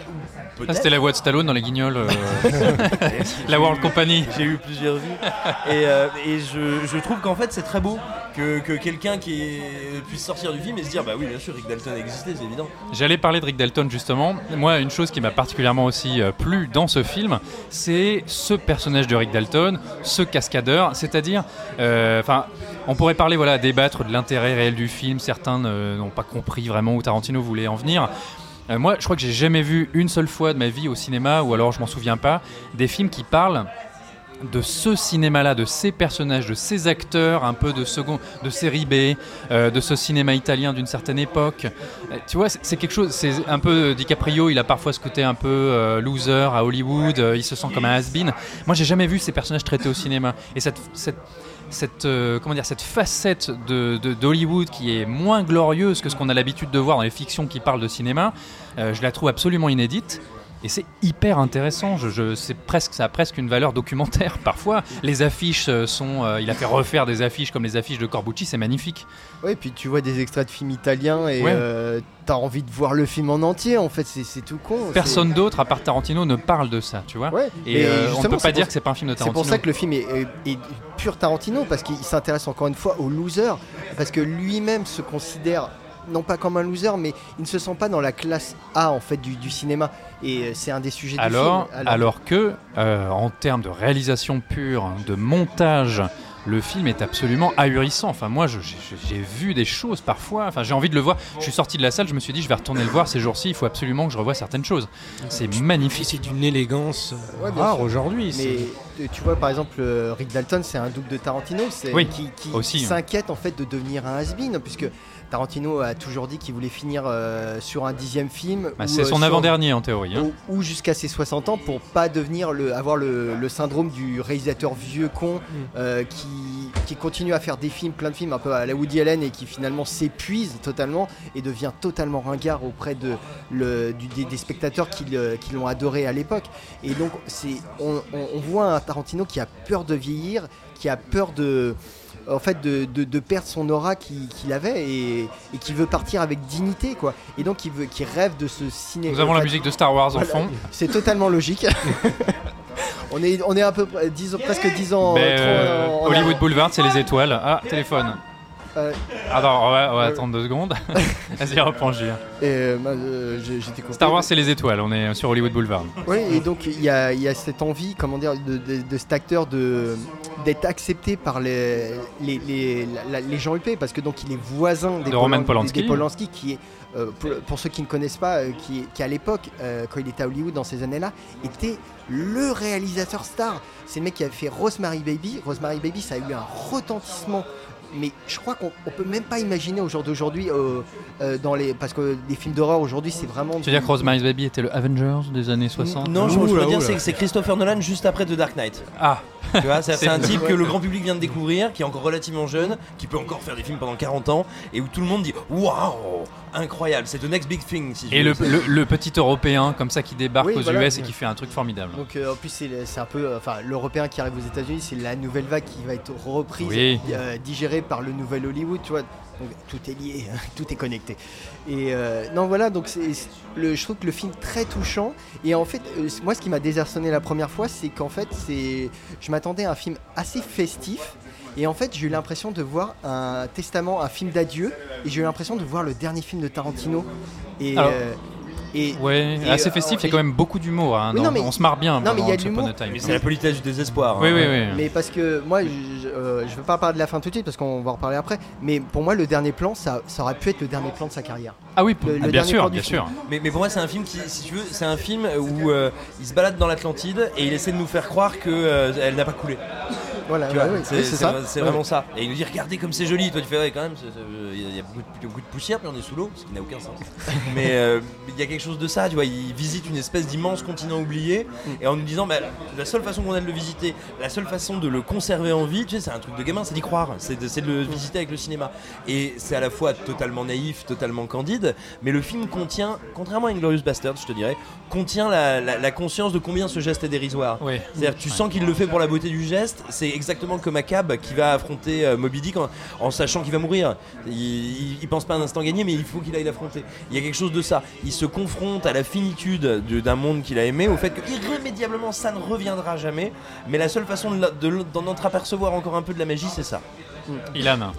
Ah. C'était la voix de Stallone dans les Guignols. euh, la World Company. J'ai eu plusieurs vies. Et, euh, et je, je trouve qu'en fait, c'est très beau que, que quelqu'un qui est- puisse sortir du film et se dire, bah oui, bien sûr, Rick Dalton existait, c'est évident. J'allais parler de Rick Dalton justement. Moi, une chose qui m'a particulièrement aussi euh, plu dans ce film, c'est ce personnage de Rick Dalton, ce cascadeur. C'est-à-dire, euh, on pourrait parler, voilà, débattre de l'intérêt réel du film. Certains n'ont pas compris vraiment où Tarantino voulait en venir. Euh, moi, je crois que j'ai jamais vu une seule fois de ma vie au cinéma, ou alors je m'en souviens pas, des films qui parlent de ce cinéma-là, de ces personnages, de ces acteurs un peu de second, de série B, euh, de ce cinéma italien d'une certaine époque. Euh, tu vois, c'est quelque chose. C'est un peu DiCaprio. Il a parfois ce côté un peu loser à Hollywood. il se sent comme un has-been. Moi, j'ai jamais vu ces personnages traités au cinéma. Et cette cette, euh, cette facette de, de- d'Hollywood qui est moins glorieuse que ce qu'on a l'habitude de voir dans les fictions qui parlent de cinéma, euh, je la trouve absolument inédite. Et c'est hyper intéressant. Je, je- c'est presque, ça a presque une valeur documentaire parfois. Les affiches euh, sont. euh, il a fait refaire des affiches comme les affiches de Corbucci, c'est magnifique. Ouais, puis tu vois des extraits de films italiens et Ouais. euh, t'as envie de voir le film en entier. En fait, c'est c'est tout con. c'est- Personne d'autre, à part Tarantino, ne parle de ça, tu vois. Ouais. Et Mais euh, on ne peut pas c'est dire que c'est pas un film de C'est Tarantino. pour ça que le film est, est- est pur Tarantino, parce qu'il s'intéresse encore une fois aux losers, parce que lui-même se considère non pas comme un loser, mais il ne se sent pas dans la classe A en fait du, du cinéma. Et euh, c'est un des sujets alors, du film. alors, que, euh, en termes de réalisation pure, de montage, le film est absolument ahurissant. Enfin, moi, j'ai vu des choses parfois. Enfin, j'ai envie de le voir. Je suis sorti de la salle, je me suis dit, je vais retourner le voir ces jours-ci. Il faut absolument que je revoie certaines choses. C'est magnifique. c'est d'une élégance euh, Ouais, rare aujourd'hui. Mais tu vois, par exemple, Rick Dalton, c'est un double de Tarantino, c'est Oui, qui, qui hein. s'inquiète en fait de devenir un has-been, puisque Tarantino a toujours dit qu'il voulait finir euh, sur un dixième film. Bah, c'est euh, son avant-dernier en théorie. hein. ou, jusqu'à ses 60 ans pour pas devenir le, avoir le, le syndrome du réalisateur vieux con Mm. euh, qui, qui continue à faire des films, plein de films un peu à la Woody Allen et qui finalement s'épuise totalement et devient totalement ringard auprès de, le, du- des, des spectateurs qui, qui l'ont adoré à l'époque. Et donc on- on voit un Tarantino qui a peur de vieillir, qui a peur de en fait de, de- de perdre son aura qu'il avait et, et qui veut partir avec dignité quoi et donc qui veut qui rêve de ce cinéma Nous avons la musique de Star Wars en Voilà. fond. c'est totalement logique. on est, on est à peu près 10 ans- presque 10 ans. Ben, euh, trop euh, Hollywood. Boulevard, c'est les étoiles. Ah, téléphone. Euh, Alors, on va, on va Euh. attendre deux secondes. Vas-y, reprends, Julien. et, euh, bah, euh, j'ai- j'étais coupé. Star Wars, c'est les étoiles. On est sur Hollywood Boulevard. Oui, et donc il y a, il y a cette envie, comment dire, de, de- de cet acteur de d'être accepté par les, les, les, la- la- les gens UP, parce que donc il est voisin des De Roman Polan- Polanski. des Polanski, qui est, euh, pour, pour ceux qui ne connaissent pas, euh, qui, qui à l'époque, euh, quand il était à Hollywood dans ces années-là, était le réalisateur star. C'est le mec qui avait fait Rosemary Baby. Rosemary Baby, ça a eu un retentissement. Mais je crois qu'on on peut même pas imaginer au jour d'aujourd'hui, euh, euh, dans les, parce que les films d'horreur aujourd'hui, c'est vraiment. Tu veux dire que Rosemary's Baby était le Avengers des années 60 Non, je, veux dire, c'est que c'est Christopher Nolan juste après The Dark Knight. Ah, Tu vois, c'est un type que le grand public vient de découvrir, qui est encore relativement jeune, qui peut encore faire des films pendant 40 ans, et où tout le monde dit Waouh, incroyable, c'est the next big thing. Si et le, veux. le- le petit Européen comme ça qui débarque Oui, aux voilà. US et qui fait un truc formidable. Donc euh, en plus c'est c'est un peu, euh, enfin l'Européen qui arrive aux États-Unis, c'est la nouvelle vague qui va être reprise, Oui. euh, par le nouvel Hollywood, tu vois. Donc tout est lié, tout est connecté. Et euh, non voilà, donc c'est c'est- le, je trouve que le film très touchant. Et en fait, euh, moi ce qui m'a désarçonné la première fois, c'est qu'en fait c'est, je m'attendais à un film assez festif. Et en fait, j'ai eu l'impression de voir un testament, un film d'adieu, et j'ai eu l'impression de voir le dernier film de Tarantino. Et, Alors, euh, et Ouais, Et, assez euh, festif, il y a quand même beaucoup d'humour. hein, Oui, dans- non, mais- on se marre bien non, mais il y a de l'humour. Mais c'est la politesse du désespoir. Oui, hein. oui, oui. Mais parce que moi, je, euh, je veux pas parler de la fin tout de suite parce qu'on va en reparler après. Mais pour moi, le dernier plan, ça, ça aurait pu être le dernier plan de sa carrière. Ah oui, Le- le ah, bien dernier sûr, bien film. sûr. Mais, mais pour moi, c'est un film qui, si tu veux, c'est un film où euh, il se balade dans l'Atlantide et il essaie de nous faire croire que euh, elle n'a pas coulé. Voilà, ouais, ouais, c'est ça. c'est Ouais. vraiment ça. Et il nous dit regardez comme c'est joli. Toi tu fais ouais, quand même, euh, il y a- il y a beaucoup de, poussière, puis on est sous l'eau, ce qui n'a aucun sens. mais il y a quelque chose de ça, tu vois. Il visite une espèce d'immense continent oublié Mm. et en nous disant bah, la seule façon qu'on a de le visiter, la seule façon de le conserver en vie, tu sais, c'est un truc de gamin, c'est d'y croire, c'est de, le Mm. visiter avec le cinéma. Et c'est à la fois totalement naïf, totalement candide, mais le film contient, contrairement à Inglorious Bastard, je te dirais, contient la, la- la conscience de combien ce geste est dérisoire. Oui. C'est-à-dire tu sens qu'il le fait pour la beauté du geste, c'est exactement comme Akab qui va affronter euh, Moby Dick en, en sachant qu'il va mourir. Il, il, il pense pas un instant gagner, mais il faut qu'il aille l'affronter. Il y a quelque chose de ça. Il se à la finitude de- d'un monde qu'il a aimé, au fait que irrémédiablement ça ne reviendra jamais. Mais la seule façon d'en entreapercevoir encore un peu de la magie, c'est ça. Ilan.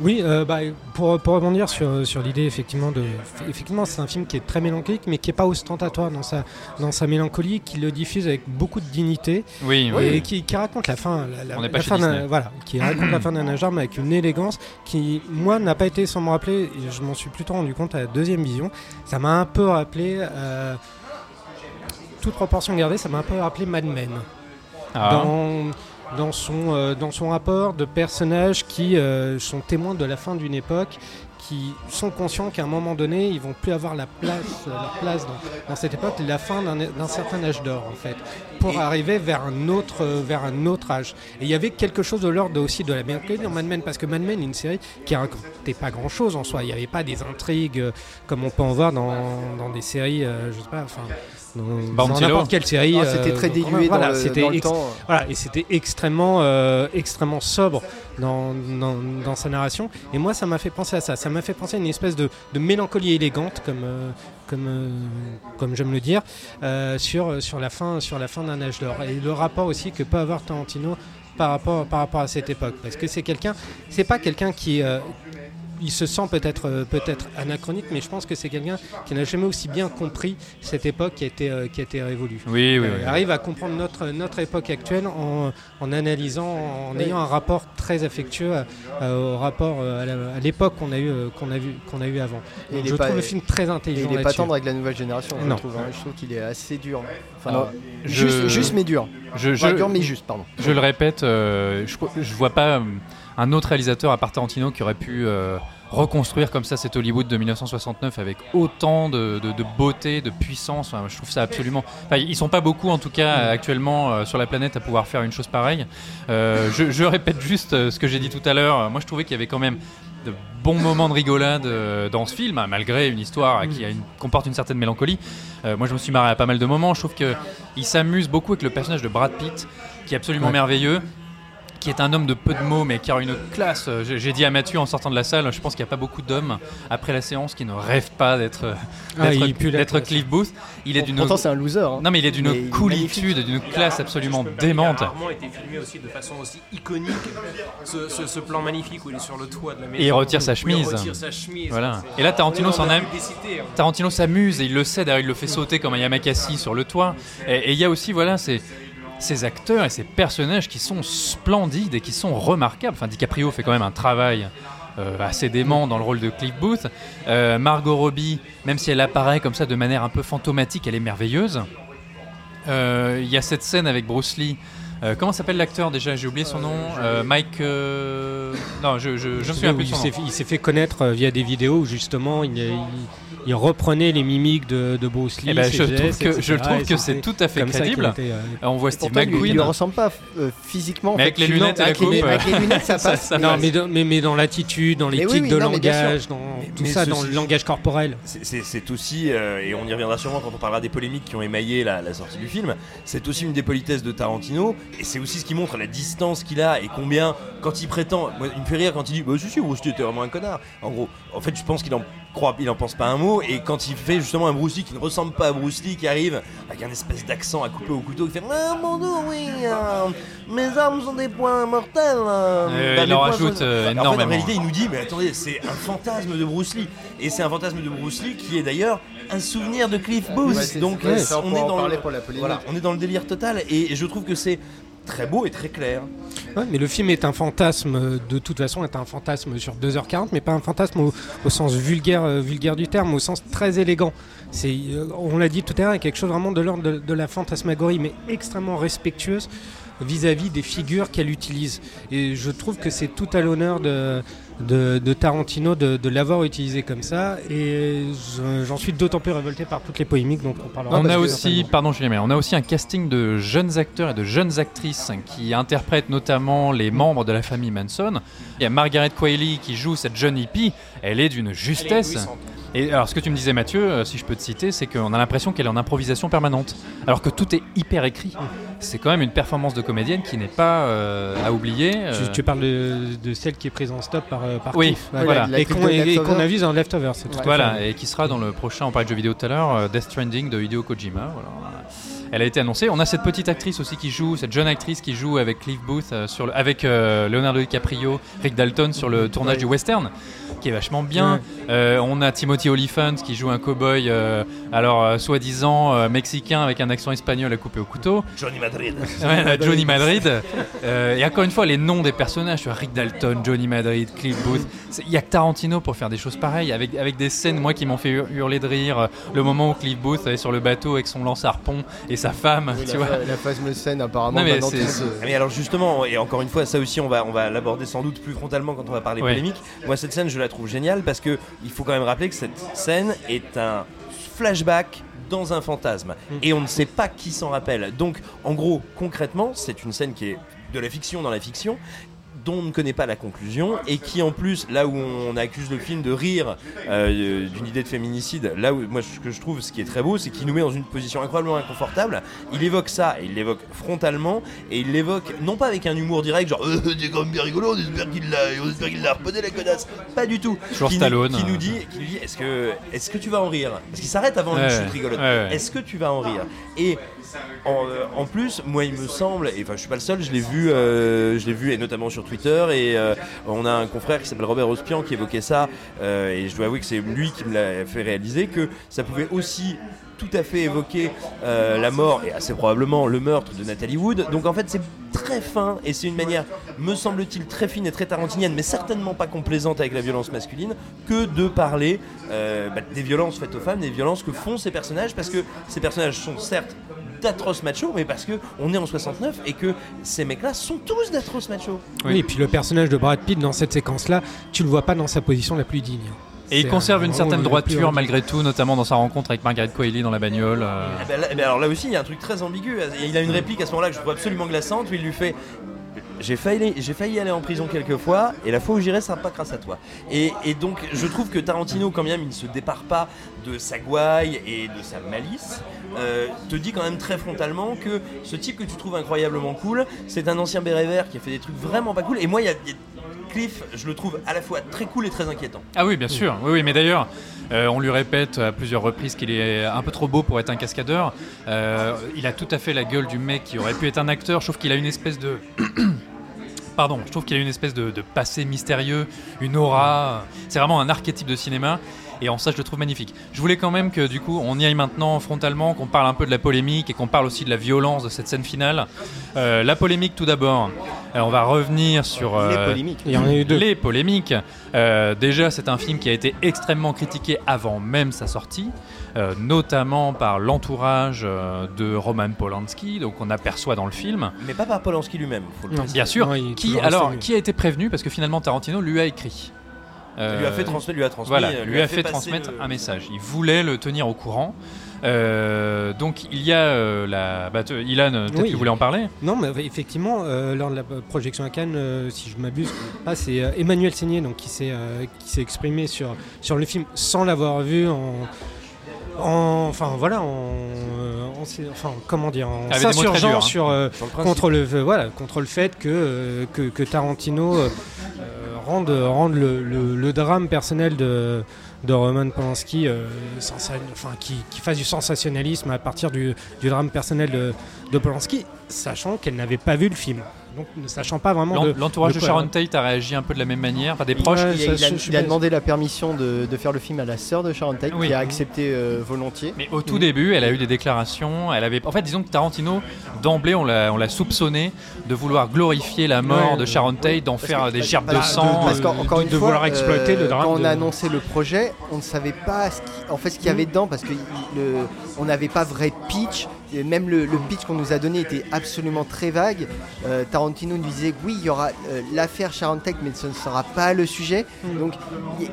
Oui, euh, bah, pour, pour rebondir sur, sur l'idée, effectivement, de, effectivement, c'est un film qui est très mélancolique, mais qui n'est pas ostentatoire dans sa, dans sa mélancolie, qui le diffuse avec beaucoup de dignité Oui, oui. et qui, qui raconte la fin, la, la- la d'un- voilà, qui raconte la fin d'un âge d'armes avec une élégance qui, moi, n'a pas été sans me rappeler. Et je m'en suis plutôt rendu compte à la deuxième vision. Ça m'a un peu rappelé. euh, toute proportion gardée, ça m'a un peu rappelé Mad Men Ah. dans, dans, son, euh, dans son rapport de personnages qui euh, sont témoins de la fin d'une époque, qui sont conscients qu'à un moment donné, ils vont plus avoir la place, leur place dans, dans cette époque, la fin d'un certain âge d'or en fait, pour arriver vers un autre, euh, vers un autre âge. Et il y avait quelque chose de l'ordre aussi de la mélancolie dans Mad Men, parce que Mad Men est une série qui racontait pas grand chose en soi. Il n'y avait pas des intrigues comme on peut en voir dans, dans des séries, je sais pas, enfin. Dans, Law. n'importe quelle série. Ah, c'était euh, très dilué voilà, dans, le, c'était dans le ex- temps. voilà, et c'était extrêmement, euh, extrêmement sobre dans, dans, dans sa narration. Et moi, ça m'a fait penser à ça. Ça m'a fait penser à une espèce de, de mélancolie élégante, comme, euh, comme, euh, comme j'aime le dire, euh, sur, sur la fin, sur la fin d'un âge d'or. Et le rapport aussi que peut avoir Tarantino par rapport, par rapport à cette époque. Parce que c'est quelqu'un, c'est pas quelqu'un qui. euh, il se sent peut-être euh, peut-être anachronique, mais je pense que c'est quelqu'un qui n'a jamais aussi bien compris cette époque qui a été, euh, qui a été révolue. Oui, oui, Euh, oui. arrive à comprendre notre, notre époque actuelle en, en analysant, en ayant un rapport très affectueux à- à- au rapport à l'époque qu'on a eu qu'on a vu qu'on a eu avant. Il je pas- trouve le film très intelligent il est pas tendre avec la nouvelle génération, je Non. trouve. hein. Je trouve qu'il est assez dur. Enfin, Alors, juste, je- juste mais dur. Je, Enfin, je- dur mais juste, pardon. Je le répète, euh, je, je vois pas euh, un autre réalisateur à part Tarantino qui aurait pu euh, reconstruire comme ça cet Hollywood de 1969 avec autant de, de- de beauté, de puissance. Enfin, je trouve ça absolument. Enfin, ils sont pas beaucoup en tout cas actuellement euh, sur la planète à pouvoir faire une chose pareille. Euh, je, je répète juste ce que j'ai dit tout à l'heure. Moi, je trouvais qu'il y avait quand même de bons moments de rigolade dans ce film, hein, malgré une histoire qui a une- comporte une certaine mélancolie. Euh, moi, je me suis marré à pas mal de moments. Je trouve qu'il s'amuse beaucoup avec le personnage de Brad Pitt, qui est absolument Ouais. merveilleux qui est un homme de peu de mots mais qui a une classe. Euh, J'ai dit à Mathieu en sortant de la salle, je pense qu'il n'y a pas beaucoup d'hommes après la séance qui ne rêvent pas d'être euh, Ah, d'être-. Cliff Booth. Il est Bon, d'une Pourtant, c'est un loser. hein. non mais il est d'une coolitude, d'une classe absolument démente. Il a rarement été filmé aussi de façon aussi iconique. Ce, ce- ce plan magnifique où il est sur le toit de la maison. Et il retire sa chemise. Il retire sa chemise. Voilà. C'est- Et là, Tarantino s'en hein. Tarantino s'amuse et il le sait, d'ailleurs il le fait sauter comme un Yamakasi sur le toit. Et et il y a aussi voilà ces, ces acteurs et ces personnages qui sont splendides et qui sont remarquables. Enfin DiCaprio fait quand même un travail euh, assez dément dans le rôle de Cliff Booth. Euh, Margot Robbie, même si elle apparaît comme ça de manière un peu fantomatique, elle est merveilleuse. Euh, Il y a cette scène avec Bruce Lee. Comment s'appelle l'acteur déjà? J'ai oublié son nom. Mike. Non, je, je, je me souviens plus il s'est fait- connaître via des vidéos où justement il, il- il reprenait les mimiques de, de Bruce Lee. Eh ben, je trouve gestes, que, je etc., trouve et que c'était c'est tout à fait crédible. était, euh, On voit Steve pourtant, il McQueen. lui ressemble pas euh, physiquement. en Mais avec les Non, lunettes et la avec les- coupe, Avec les lunettes, ça passe. ça Non, mais dans, mais, mais dans l'attitude, dans les Mais oui, tics oui, de non, langage, dans tout mais ça, dans le langage corporel. C'est- aussi, euh, et on y reviendra sûrement quand on parlera des polémiques qui ont émaillé la, la sortie du film, c'est aussi une des politesses de Tarantino, et c'est aussi ce qui montre la distance qu'il a et combien, quand il prétend, moi, il me fait rire quand il dit Bah si, si, Bruce Lee était vraiment un connard. En gros, en fait, je pense qu'il en croit, il en pense pas un mot, et quand il fait justement un Bruce Lee qui ne ressemble pas à Bruce Lee, qui arrive avec un espèce d'accent à couper au couteau, qui fait Ah mon dieu, oui, euh, mes armes sont des points mortels. euh, Euh, bah, il en rajoute, sont- euh, En fait, en énormément. réalité, il nous dit Mais attendez, c'est un fantasme de Bruce Lee, et c'est un fantasme de Bruce Lee qui est d'ailleurs un souvenir de Cliff Booth. Ouais, Donc on pour est en dans parler le, pour la polémique. voilà, on est dans le délire total, et je trouve que c'est très beau et très clair. Mais le film est un fantasme, euh, de toute façon, est un fantasme sur 2h40, mais pas un fantasme au, sens vulgaire, euh, vulgaire du terme, au sens très élégant. Euh, on l'a dit tout à l'heure, il y a quelque chose vraiment de l'ordre de la fantasmagorie, mais extrêmement respectueuse vis-à-vis des figures qu'elle utilise. Et je trouve que c'est tout à l'honneur de, de, de Tarantino de, de l'avoir utilisé comme ça, et je- j'en suis d'autant plus révolté par toutes les polémiques dont on parlera. On a aussi, pardon Julien, mais on a aussi un casting de jeunes acteurs et de jeunes actrices qui interprètent notamment les membres de la famille Manson. Il y a Margaret Qualley qui joue cette jeune hippie. Elle est d'une Elle est justesse. Et alors, ce que tu me disais, Mathieu, euh, si je peux te citer, c'est qu'on a l'impression qu'elle est en improvisation permanente, alors que tout est hyper écrit. C'est quand même une performance de comédienne qui n'est pas euh, à oublier. Tu, euh, tu parles de, de celle qui est prise en stop par, par Oui, Cliff. Voilà. Et qu'on a vu dans Leftovers. c'est tout à fait Voilà, et qui sera dans le prochain, on parlait de jeux vidéo tout à l'heure, Death Stranding de Hideo Kojima. Voilà. Elle a été annoncée. On a cette petite actrice aussi qui joue, cette jeune actrice qui joue avec Cliff Booth, euh, sur le- avec euh, Leonardo DiCaprio, Rick Dalton sur le tournage Ouais. du western, qui est vachement bien. Euh, on a Timothy Olyphant qui joue un cowboy, euh, alors euh, soi-disant euh, mexicain avec un accent espagnol à couper au couteau. Johnny Madrid. Ouais, là, Johnny Madrid. Euh, et encore une fois, les noms des personnages, tu vois, Rick Dalton, Johnny Madrid, Cliff Booth. C'est- Il y a que Tarantino pour faire des choses pareilles, avec, avec des scènes, moi, qui m'ont fait hur- hurler de rire. Le moment où Cliff Booth est sur le bateau avec son lance-harpon et sa femme, Oui, tu la, vois. la fameuse scène apparemment. Non, mais Ah, Mais alors justement, et encore une fois, ça aussi on va, on va l'aborder sans doute plus frontalement quand on va parler Ouais. polémique. Moi cette scène je la trouve géniale parce que il faut quand même rappeler que cette scène est un flashback dans un fantasme. Et on ne sait pas qui s'en rappelle. Donc en gros concrètement c'est une scène qui est de la fiction dans la fiction dont on ne connaît pas la conclusion et qui en plus là où on accuse le film de rire euh, d'une idée de féminicide là où moi ce que je trouve ce qui est très beau c'est qu'il nous met dans une position incroyablement inconfortable. Il évoque ça et il l'évoque frontalement et il l'évoque non pas avec un humour direct genre euh, c'est quand même bien rigolo on espère qu'il l'a on espère qu'il l'a la connasse. Pas du tout. Toujours qui, Stallone. qui nous dit qui nous dit est-ce que est-ce que tu vas en rire? Parce qu'il s'arrête avant Ouais, une chute rigolote. ouais, ouais. est-ce que tu vas en rire? Et en, euh, en plus, moi, il me semble, et enfin, je suis pas le seul, je l'ai vu, euh, je l'ai vu, et notamment sur Twitter, et euh, on a un confrère qui s'appelle Robert Ospian qui évoquait ça, et je dois avouer que c'est lui qui me l'a fait réaliser que ça pouvait aussi tout à fait évoquer la mort et assez probablement le meurtre de Nathalie Wood. Donc en fait, c'est très fin et c'est une manière, me semble-t-il, très fine et très tarantinienne, mais certainement pas complaisante avec la violence masculine, que de parler bah, des violences faites aux femmes, des violences que font ces personnages, parce que ces personnages sont certes d'atroces machos, mais parce que on est en 69 et que ces mecs-là sont tous d'atroces machos. Oui, et puis le personnage de Brad Pitt dans cette séquence-là, tu le vois pas dans sa position la plus digne. Et il conserve un- une certaine droiture malgré tout, notamment dans sa rencontre avec Margaret Qualley dans la bagnole. euh. Ah ben là- ben alors là aussi, il y a un truc très ambigu. Il a une réplique à ce moment-là que je trouve absolument glaçante où il lui fait. J'ai failli, j'ai failli aller en prison quelques fois, et la fois où j'irai, ça sera pas grâce à toi. Et, et donc, je trouve que Tarantino, quand même, il ne se départ pas de sa gouaille et de sa malice, euh, te dit quand même très frontalement que ce type que tu trouves incroyablement cool, c'est un ancien béret vert qui a fait des trucs vraiment pas cool. Et moi, il y a, Cliff, je le trouve à la fois très cool et très inquiétant. Ah oui, bien sûr. Oui, mais d'ailleurs, euh, on lui répète à plusieurs reprises qu'il est un peu trop beau pour être un cascadeur. Euh, il a tout à fait la gueule du mec qui aurait pu être un acteur. Je trouve qu'il a une espèce de. Pardon, je trouve qu'il a une espèce de passé mystérieux, une aura. C'est vraiment un archétype de cinéma. Et en ça, je le trouve magnifique. Je voulais quand même que du coup, on y aille maintenant frontalement, qu'on parle un peu de la polémique et qu'on parle aussi de la violence de cette scène finale. Euh, la polémique tout d'abord. Euh, on va revenir sur les euh, polémiques. Il y en a eu deux. les polémiques. Euh, déjà, c'est un film qui a été extrêmement critiqué avant même sa sortie, euh, notamment par l'entourage euh, de Roman Polanski, donc on aperçoit dans le film. Mais pas par Polanski lui-même, faut le. Bien sûr, qui alors qui a été prévenu? Parce que finalement Tarantino lui a écrit. Il lui a fait Euh, transmettre, lui a transmis, voilà, euh, lui a fait, passer transmettre le- un message. Il voulait le tenir au courant. Euh, donc il y a euh, la. Bah, Ilan, peut-être Oui. que tu voulais en parler. Non, mais effectivement, euh, lors de la projection à Cannes, euh, si je m'abuse, ah, c'est euh, Emmanuel Seigné donc, qui s'est euh, qui s'est exprimé sur, sur le film sans l'avoir vu en. en- enfin voilà, en, euh, en enfin comment dire, en s'insurgeant hein. sur, euh, Sur le contre le euh, voilà contre le fait que euh, que, que Tarantino rende le, le- drame personnel de Roman Polanski euh, enfin qui, fasse du sensationnalisme à partir du, drame personnel de Polanski sachant qu'elle n'avait pas vu le film donc ne sachant pas vraiment L'en- de L'entourage de de, quoi- Sharon Tate a réagi un peu de la même manière, enfin des proches. Ouais, Il a, ça, il a- je- je- il a demandé la permission de, de faire le film à la sœur de Sharon Tate, Oui. qui a accepté euh, volontiers. Mais au tout début, elle a eu des déclarations. Elle avait, en fait, disons que Tarantino, d'emblée, on l'a, on l'a soupçonné de vouloir glorifier la mort Ouais, de Sharon Tate, d'en faire que- des gerbes de sang. Parce de- qu'encore de une fois, vouloir exploiter le drame quand on de- a annoncé le projet, on ne savait pas ce qui- en fait ce qu'il y avait dedans parce que le- on n'avait pas vrai pitch. même le, le pitch qu'on nous a donné était absolument très vague. Euh, Tarantino nous disait que oui, il y aura euh, l'affaire Sharon Tate, mais ce ne sera pas le sujet. Mm. Donc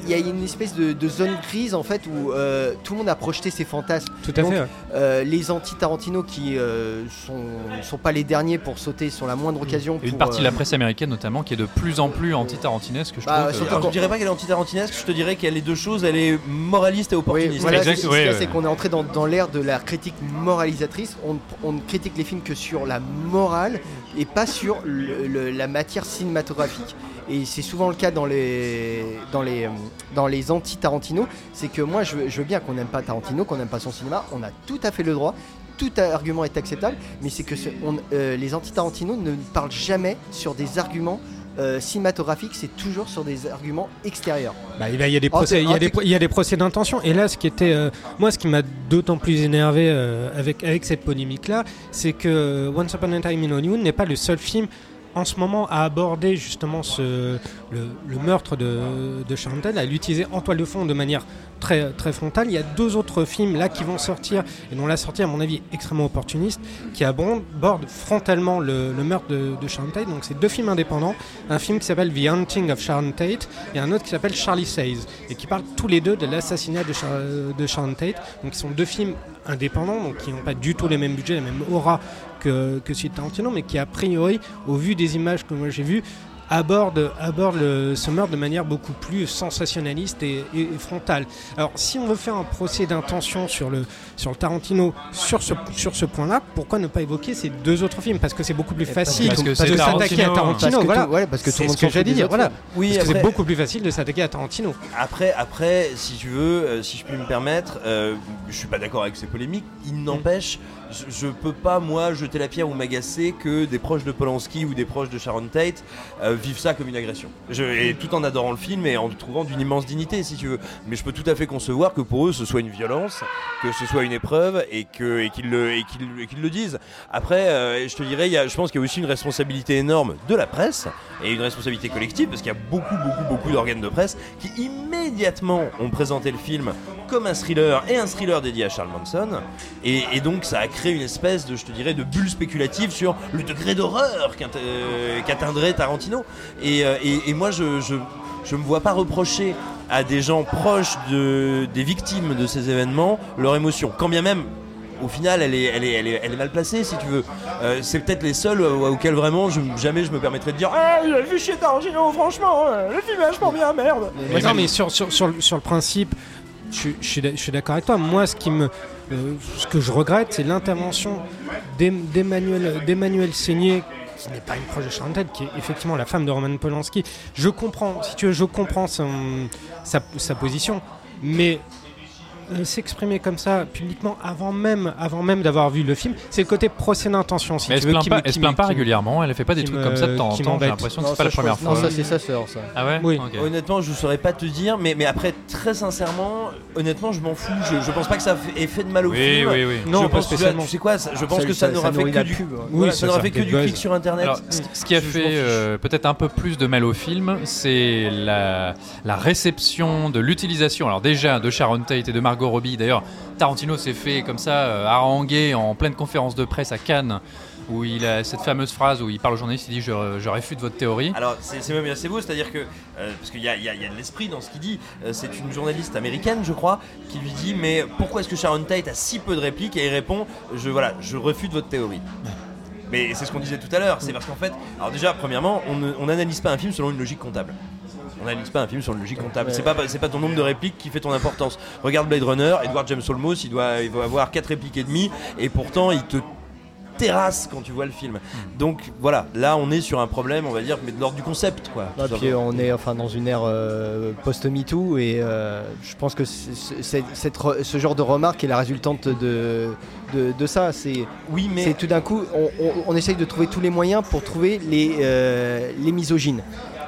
il y, a une espèce de, de zone grise en fait où euh, tout le monde a projeté ses fantasmes. Tout à Donc, fait. ouais. Euh, les anti-Tarantino qui euh, sont, sont pas les derniers pour sauter sur la moindre occasion. Une partie de la presse américaine notamment qui est de plus en plus anti-tarantinesque, je Bah, trouve. que- Alors, je dirais pas qu'elle est anti-tarantinesque, je te dirais qu'elle est deux choses, elle est moraliste et Oui, opportuniste. voilà, Exact, c'est- ouais, ouais. c'est qu'on est entré dans, dans l'ère de la critique moralisatrice. On, ne critique les films que sur la morale et pas sur la matière cinématographique. Et c'est souvent le cas dans les, dans les, euh, dans les anti-Tarantino. C'est que moi, je veux, bien qu'on n'aime pas Tarantino, qu'on n'aime pas son cinéma. On a tout à fait le droit. Tout argument est acceptable. Mais c'est que euh, les anti-Tarantino ne parlent jamais sur des arguments euh, cinématographiques. C'est toujours sur des arguments extérieurs. Bah, il y a- des Oh, procès, t'es- il y a oh, des, il y a des procès d'intention. Et là, ce qui était, euh, moi, ce qui m'a d'autant plus énervé euh, avec avec cette polémique-là, c'est que Once Upon a Time in Hollywood n'est pas le seul film en ce moment à aborder justement le, meurtre de, de Tate, à l'utiliser en toile de fond de manière très, frontale. Il y a deux autres films là qui vont sortir, et dont la sortie, à mon avis, est extrêmement opportuniste, qui abordent frontalement le, meurtre de, Sharon Tate. Donc, c'est deux films indépendants. Un film qui s'appelle The Hunting of Sharon Tate et un autre qui s'appelle Charlie Says, et qui parlent tous les deux de l'assassinat de Sharon Tate. Donc, ils sont deux films indépendants, donc qui n'ont pas du tout les mêmes budgets, la même aura que, que de Tarantino, mais qui, a priori, au vu des images que moi j'ai vues, aborde, aborde le- ce meurtre de manière beaucoup plus sensationnaliste et, et- et frontale. Alors, si on veut faire un procès d'intention sur le, sur le Tarantino sur ce, sur ce point-là, pourquoi ne pas évoquer ces deux autres films? Parce que c'est beaucoup plus facile parce que de s'attaquer à Tarantino. Parce que voilà. tout- ouais, parce que tout C'est le monde ce que j'ai dit. Voilà. Oui, Parce que c'est beaucoup plus facile de s'attaquer à Tarantino. Après, après, si tu veux, euh, si je puis me permettre, euh, je suis pas d'accord avec ces polémiques. Il n'empêche, je, je peux pas moi jeter la pierre ou m'agacer que des proches de Polanski ou des proches de Sharon Tate euh, vivent ça comme une agression. Et tout en adorant le film et en trouvant d'une immense dignité, si tu veux. Mais je peux tout à fait concevoir que pour eux, ce soit une violence, que ce soit une épreuve et qu'ils le disent. Après, euh, je te dirais, je pense qu'il y a aussi une responsabilité énorme de la presse et une responsabilité collective parce qu'il y a beaucoup, beaucoup, beaucoup d'organes de presse qui immédiatement ont présenté le film comme un thriller et un thriller dédié à Charles Manson. Et, et donc ça a créé une espèce de, je te dirais, de bulle spéculative sur le degré d'horreur euh, qu'atteindrait Tarantino. Et, euh, et- moi, je, je me vois pas reprocher à des gens proches de, des victimes de ces événements leur émotion. Quand bien même au final, elle est, elle est, mal placée, si tu veux. Euh, c'est peut-être les seuls euh, auxquels vraiment, jamais je me permettrais de dire Ah, il a vu chier Tarantino, franchement, euh, le film est vachement bien, merde. Mais non, mais sur, le- principe, je, suis- d'accord avec toi. Moi, ce, qui me, ce que je regrette, c'est l'intervention d'Em- d'Emmanuel d'Emmanuel Seigné, qui n'est pas une proche de Sharon qui est effectivement la femme de Roman Polanski. Je comprends, si tu veux, je comprends sa, position, mais s'exprimer comme ça publiquement avant même, avant même d'avoir vu le film, c'est le côté procès d'intention. Si Mais elle tu se veux, plaint qui pas, elle se plaint pas régulièrement, elle fait pas des trucs me- comme ça de temps en temps, j'ai l'impression que c'est pas la première fois. Non, ça c'est sa sœur, ça. Ah ouais Oui. Ok. Honnêtement, je saurais pas te dire, mais, mais après, très sincèrement, honnêtement, je m'en fous. Je, je pense pas que ça ait fait de mal au Oui, film. oui, oui. Non, je pas pense, spécialement. Tu sais quoi, je pense que ça, n'aura fait que du, pub. ouais. voilà, Oui, ça n'aura fait que du clic sur internet. Alors, ce ce qui a fait euh, peut-être un peu plus de mal au film, c'est la, la réception de l'utilisation. Alors déjà de Sharon Tate et de Margot Robbie. D'ailleurs, Tarantino s'est fait comme ça euh, haranguer en pleine conférence de presse à Cannes, où il a cette fameuse phrase où il parle aux journalistes, il dit je, réfute votre théorie. Alors c'est même assez beau, c'est-à-dire que, euh, parce qu'il y a, y y a de l'esprit dans ce qu'il dit, euh, c'est une journaliste américaine je crois, qui lui dit mais pourquoi est-ce que Sharon Tate a si peu de répliques? Et il répond je, voilà, je refute votre théorie. Mais c'est ce qu'on disait tout à l'heure, c'est parce qu'en fait, alors déjà premièrement, on n'analyse pas un film selon une logique comptable. On n'analyse pas un film sur une logique comptable. C'est pas, c'est pas ton nombre de répliques qui fait ton importance. Regarde Blade Runner, Edward James Olmos, il doit, il doit avoir 4 répliques et demie, et pourtant il te terrasse quand tu vois le film. Donc voilà, là on est sur un problème, on va dire, mais de l'ordre du concept, quoi. Ah, puis on est enfin dans une ère euh, post-MeToo et euh, je pense que c'est- cette ce genre de remarque est la résultante de, de, de ça. C'est oui, mais c'est tout d'un coup, on, on- on essaye de trouver tous les moyens pour trouver les, euh, les misogynes.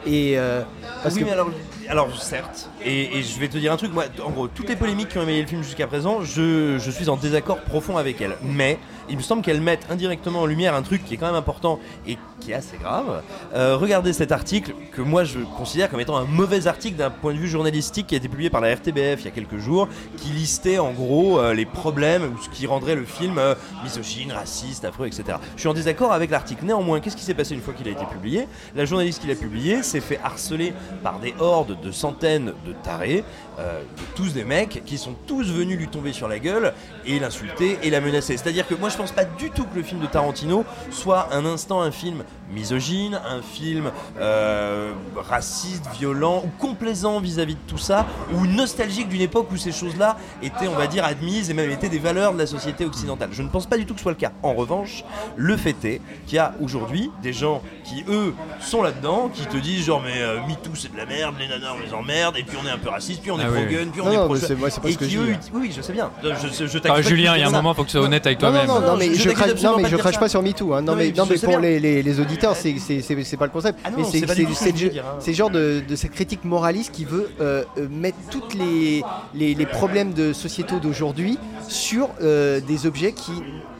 Et euh, parce oui, que mais alors, alors certes, et, et je vais te dire un truc, moi, en gros, toutes les polémiques qui ont émaillé le film jusqu'à présent, je, je suis en désaccord profond avec elles. Mais il me semble qu'elles mettent indirectement en lumière un truc qui est quand même important et qui est assez grave. Euh, regardez cet article que moi je considère comme étant un mauvais article d'un point de vue journalistique qui a été publié par la RTBF il y a quelques jours, qui listait en gros euh, les problèmes ou ce qui rendrait le film euh, misogyne, raciste, affreux, etc. Je suis en désaccord avec l'article. Néanmoins, qu'est-ce qui s'est passé une fois qu'il a été publié? La journaliste qui l'a publié s'est fait harceler par des hordes de centaines de tarés, euh, tous des mecs qui sont tous venus lui tomber sur la gueule et l'insulter et la menacer. C'est-à-dire que moi je pense pas du tout que le film de Tarantino soit un instant un film misogyne, un film euh, raciste, violent ou complaisant vis-à-vis de tout ça, ou nostalgique d'une époque où ces choses-là étaient, on va dire, admises et même étaient des valeurs de la société occidentale. Je ne pense pas du tout que ce soit le cas. En revanche, le fait est qu'il y a aujourd'hui des gens qui, eux, sont là-dedans, qui te disent genre, mais euh, MeToo c'est de la merde, les nanas on les emmerde, et puis on est un peu raciste, puis on est Ah oui, pro-gun, puis on Non, est non, pro mais c'est- moi, c'est pas et ce que qui, je eux, dis, oui, je sais bien. Je, je, je Ah, t'accuse pas Julien, il y a un ça. moment, faut que tu sois honnête avec Non, non, toi-même. non, non, mais je crache, non, mais je crache pas sur MeToo. Hein. Non, mais, non, pour bien. les, les, les auditeurs, c'est pas le concept. Ah non, mais c'est ce hein. genre de, de cette critique moraliste qui veut euh, euh, mettre tous les, les, les problèmes de sociétaux d'aujourd'hui sur euh, des objets qui,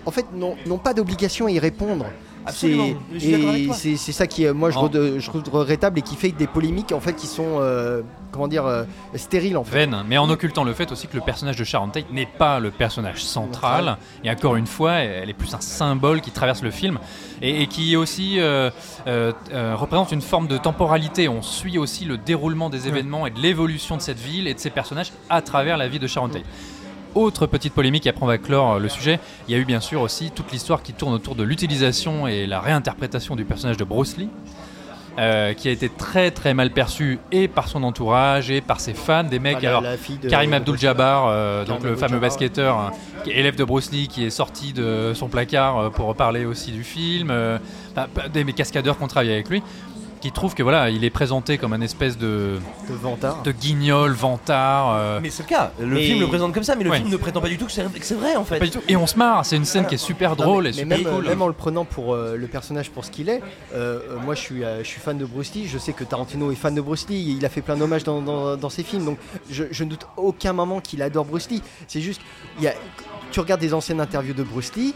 en fait, n'ont pas d'obligation à y répondre. Absolument. C'est- ça qui, moi, je, re- je trouve regrettable et qui fait des polémiques en fait qui sont, euh, comment dire, euh, stériles en fait. Veine, mais en occultant le fait aussi que le personnage de Sharon Tate n'est pas le personnage central. Et encore une fois, elle est plus un symbole qui traverse le film et, et qui aussi euh, euh, euh, représente une forme de temporalité. On suit aussi le déroulement des événements et de l'évolution de cette ville et de ses personnages à travers la vie de Sharon Tate. Autre petite polémique, et après on va clore euh, le sujet, il y a eu bien sûr aussi toute l'histoire qui tourne autour de l'utilisation et la réinterprétation du personnage de Bruce Lee, euh, qui a été très très mal perçu et par son entourage et par ses fans, des mecs. Voilà, alors, la fille de- Karim Abdul-Jabbar, euh, donc le fameux basketteur, hein, élève de Bruce Lee, qui est sorti de son placard euh, pour parler aussi du film, euh, bah, bah, des cascadeurs qui ont travaillé avec lui, qui trouvent que voilà, il est présenté comme un espèce de, de Vantard. de guignol, vantard. euh, Mais c'est le cas. Le Mais- film le présente comme ça, mais le Ouais. film ne prétend pas du tout que c'est que c'est vrai en fait. pas du tout. Et on se marre, c'est une scène qui est super Non, drôle mais, et mais super même, cool. même en le prenant pour euh, le personnage pour ce qu'il est, euh, euh, moi je suis, euh, je suis fan de Bruce Lee, je sais que Tarantino est fan de Bruce Lee, il a fait plein d'hommages dans, dans- dans ses films, donc je, je ne doute aucun moment qu'il adore Bruce Lee. C'est juste, il y a, tu regardes des anciennes interviews de Bruce Lee,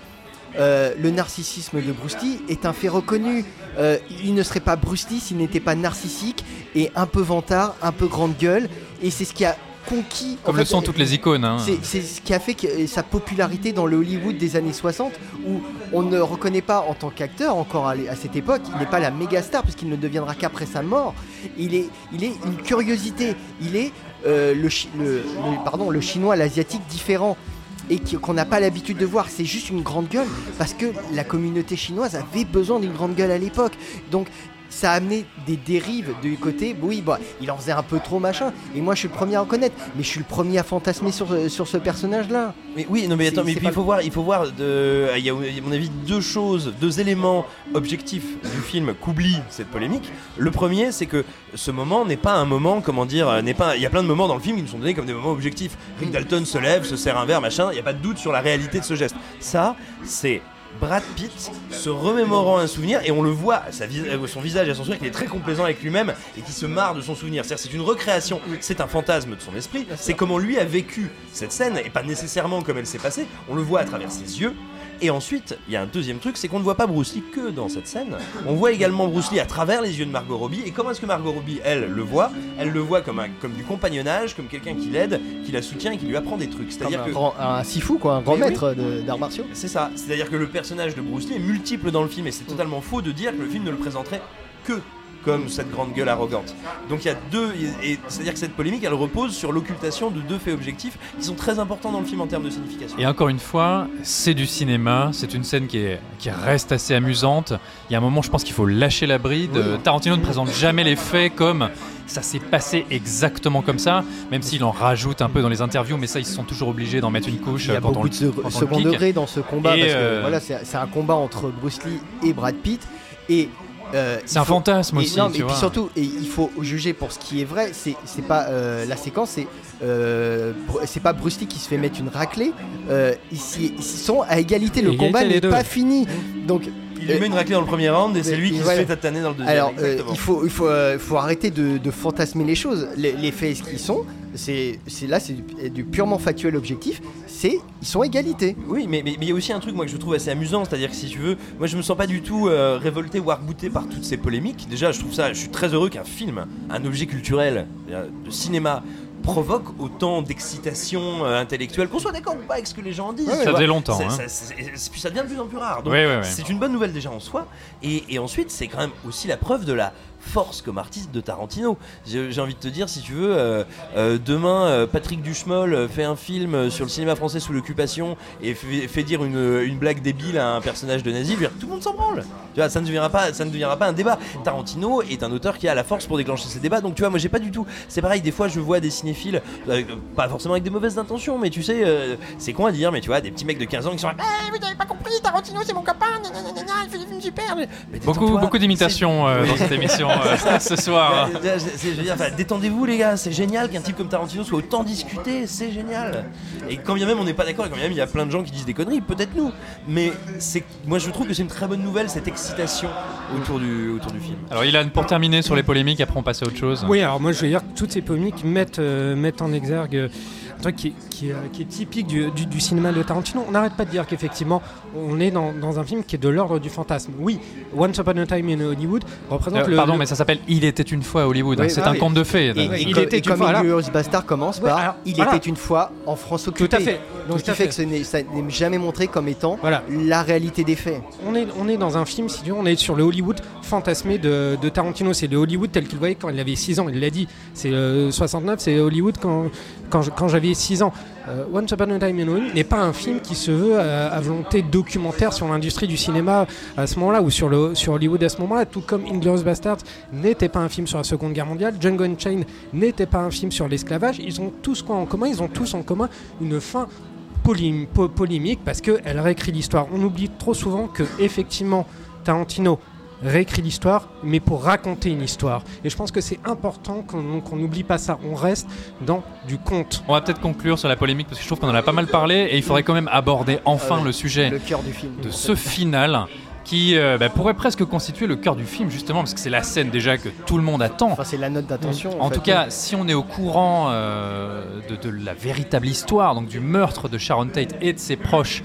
euh, le narcissisme de Bruce Lee est un fait reconnu. Euh, il ne serait pas Bruce Lee s'il n'était pas narcissique et un peu vantard, un peu grande gueule, et c'est ce qui a conquis. en Comme fait, le sont toutes les icônes. hein. c'est ce qui a fait que- sa popularité dans le Hollywood des années 60, où on ne reconnaît pas en tant qu'acteur, encore à, cette époque, il n'est pas la méga star, puisqu'il ne deviendra qu'après sa mort. Il est, il est une curiosité, il est euh, le, chi- le- le- pardon, le chinois, l'asiatique différent. Et qu'on n'a pas l'habitude de voir, c'est juste une grande gueule, parce que la communauté chinoise avait besoin d'une grande gueule à l'époque. Donc ça a amené des dérives du côté, oui, bah, il en faisait un peu trop machin, et moi je suis le premier à reconnaître, mais je suis le premier à fantasmer sur, sur ce personnage-là. Mais oui, non mais attends, mais puis il faut voir, il faut voir de, il y a à mon avis deux choses, deux éléments objectifs du film qu'oublie cette polémique. Le premier, c'est que ce moment n'est pas un moment, comment dire, euh, n'est pas, il y a plein de moments dans le film qui nous sont donnés comme des moments objectifs. Rick Dalton se lève, se sert un verre, machin, il n'y a pas de doute sur la réalité de ce geste. Ça, c'est Brad Pitt se remémorant un souvenir et on le voit, sa vis- euh, son visage et son sourire qui est très complaisant avec lui-même et qui se marre de son souvenir. C'est-à-dire c'est une recréation, c'est un fantasme de son esprit, c'est comment lui a vécu cette scène et pas nécessairement comme elle s'est passée. On le voit à travers ses yeux. Et ensuite, il y a un deuxième truc, c'est qu'on ne voit pas Bruce Lee que dans cette scène. On voit également Bruce Lee à travers les yeux de Margot Robbie. Et comment est-ce que Margot Robbie, elle, le voit? Elle le voit comme, un, comme du compagnonnage, comme quelqu'un qui l'aide, qui la soutient et qui lui apprend des trucs. C'est-à-dire un, que grand- un sifu, quoi, un grand Mais maître d'arts martiaux. c'est ça, c'est-à-dire que le personnage de Bruce Lee est multiple dans le film et c'est totalement faux de dire que le film ne le présenterait que comme cette grande gueule arrogante. Donc il y a deux, et c'est-à-dire que cette polémique elle repose sur l'occultation de deux faits objectifs qui sont très importants dans le film en termes de signification. Et encore une fois, c'est du cinéma, c'est une scène qui, est, qui reste assez amusante. Il y a un moment, je pense qu'il faut lâcher la bride. Oui. Tarantino ne présente jamais les faits comme ça s'est passé exactement comme ça, même s'il en rajoute un peu dans les interviews, mais ça, ils sont toujours obligés d'en mettre une couche Il y a quand beaucoup de second degré dans ce combat Et, parce que euh, voilà, c'est c'est un combat entre Bruce Lee et Brad Pitt et euh, C'est un faut- fantasme et aussi, non, mais tu et puis surtout, et il faut juger pour ce qui est vrai. C'est c'est pas euh, la séquence, c'est euh, c'est pas Bruce Lee qui se fait mettre une raclée. Euh, ici, ils sont à égalité. Le Égalité, combat n'est deux. pas fini. Donc il lui met une raclée dans le premier round et c'est lui qui voilà. se fait tataner dans le deuxième. Alors, euh, il faut, il faut, euh, faut arrêter de, de fantasmer les choses. Les, les faits qui sont, c'est c'est- là, c'est du, du purement factuel objectif. C'est ils sont égalité. Oui, mais il y a aussi un truc moi que je trouve assez amusant, c'est-à-dire que si tu veux, moi je me sens pas du tout euh, révolté ou arc-bouté par toutes ces polémiques. Déjà, je trouve ça, je suis très heureux qu'un film, un objet culturel euh, de cinéma provoque autant d'excitation euh, intellectuelle, qu'on soit d'accord ou pas avec ce que les gens en disent. Ça faisait longtemps, C'est- hein. ça- puis ça devient de plus en plus rare. Donc, Ouais, ouais, ouais. C'est une bonne nouvelle déjà en soi. Et, et ensuite, c'est quand même aussi la preuve de la force comme artiste de Tarantino. J'ai envie de te dire, si tu veux, euh, euh, demain, euh, Patrick Duchemol fait un film sur le cinéma français sous l'occupation et fait, fait dire une, une blague débile à un personnage de nazi, je veux dire, tout le monde s'en branle. Tu vois, ça ne deviendra pas, ça ne deviendra pas un débat. Tarantino est un auteur qui a la force pour déclencher ces débats. Donc tu vois, moi j'ai pas du tout. C'est pareil, des fois je vois des cinéphiles, euh, pas forcément avec des mauvaises intentions, mais tu sais, c'est con à dire, mais tu vois, des petits mecs de 15 ans qui sont là, Eh, vous avez pas compris, Tarantino c'est mon copain, nanana, il fait des films super. Mais Beaucoup, beaucoup d'imitations dans cette émission euh, ce soir. Je veux dire, enfin, détendez-vous les gars, c'est génial qu'un type comme Tarantino soit autant discuté, c'est génial. Et quand bien même on n'est pas d'accord, et quand bien même il y a plein de gens qui disent des conneries, peut-être nous, mais c'est, moi je trouve que c'est une très bonne nouvelle cette excitation autour du, autour du film. Alors Ilan, pour terminer sur les polémiques, après on passe à autre chose. Oui, alors moi je veux dire que toutes ces polémiques mettent, euh, mettent en exergue euh, un truc qui, est- qui est, euh, qui est typique du, du- du cinéma de Tarantino. On n'arrête pas de dire qu'effectivement on est dans, dans un film qui est de l'ordre du fantasme. Oui, Once Upon a Time in Hollywood représente Euh, le. pardon, le- mais ça s'appelle Il était une fois à Hollywood. hein. Oui, c'est ah un oui. conte de fées. Et, Il et était et une comme fois, Bastard commence Ouais, par alors, Il voilà. était une fois en France occupée. Tout à fait. Donc, Ce qui tout à fait fait. que ce n'est- ça n'est jamais montré comme étant Voilà. la réalité des faits. On est, on est dans un film, si tu veux, on est sur le Hollywood fantasmé de, de Tarantino. C'est le Hollywood tel qu'il voyait quand il avait 6 ans. Il l'a dit. C'est euh, 69, c'est Hollywood quand, quand j'avais 6 ans. Euh, Once Upon a Time in Hollywood n'est pas un film qui se veut euh, à volonté documentaire sur l'industrie du cinéma à ce moment-là ou sur, le, sur Hollywood à ce moment-là. Tout comme Inglourious Basterds n'était pas un film sur la Seconde Guerre mondiale. Django Unchained n'était pas un film sur l'esclavage. Ils ont tous quoi en commun? Ils ont tous en commun une fin polém- po- polémique parce qu'elle réécrit l'histoire. On oublie trop souvent que effectivement Tarantino réécrit l'histoire, mais pour raconter une histoire. Et je pense que c'est important qu'on n'oublie pas ça. On reste dans du conte. On va peut-être conclure sur la polémique parce que je trouve qu'on en a pas mal parlé et il faudrait quand même aborder enfin Ah ouais. le sujet Le cœur du film. de ce final qui euh, bah, pourrait presque constituer le cœur du film justement parce que c'est la scène déjà que tout le monde attend. Enfin, c'est la note d'attention. En fait. tout cas, si on est au courant euh, de, de la véritable histoire, donc du meurtre de Sharon Tate et de ses proches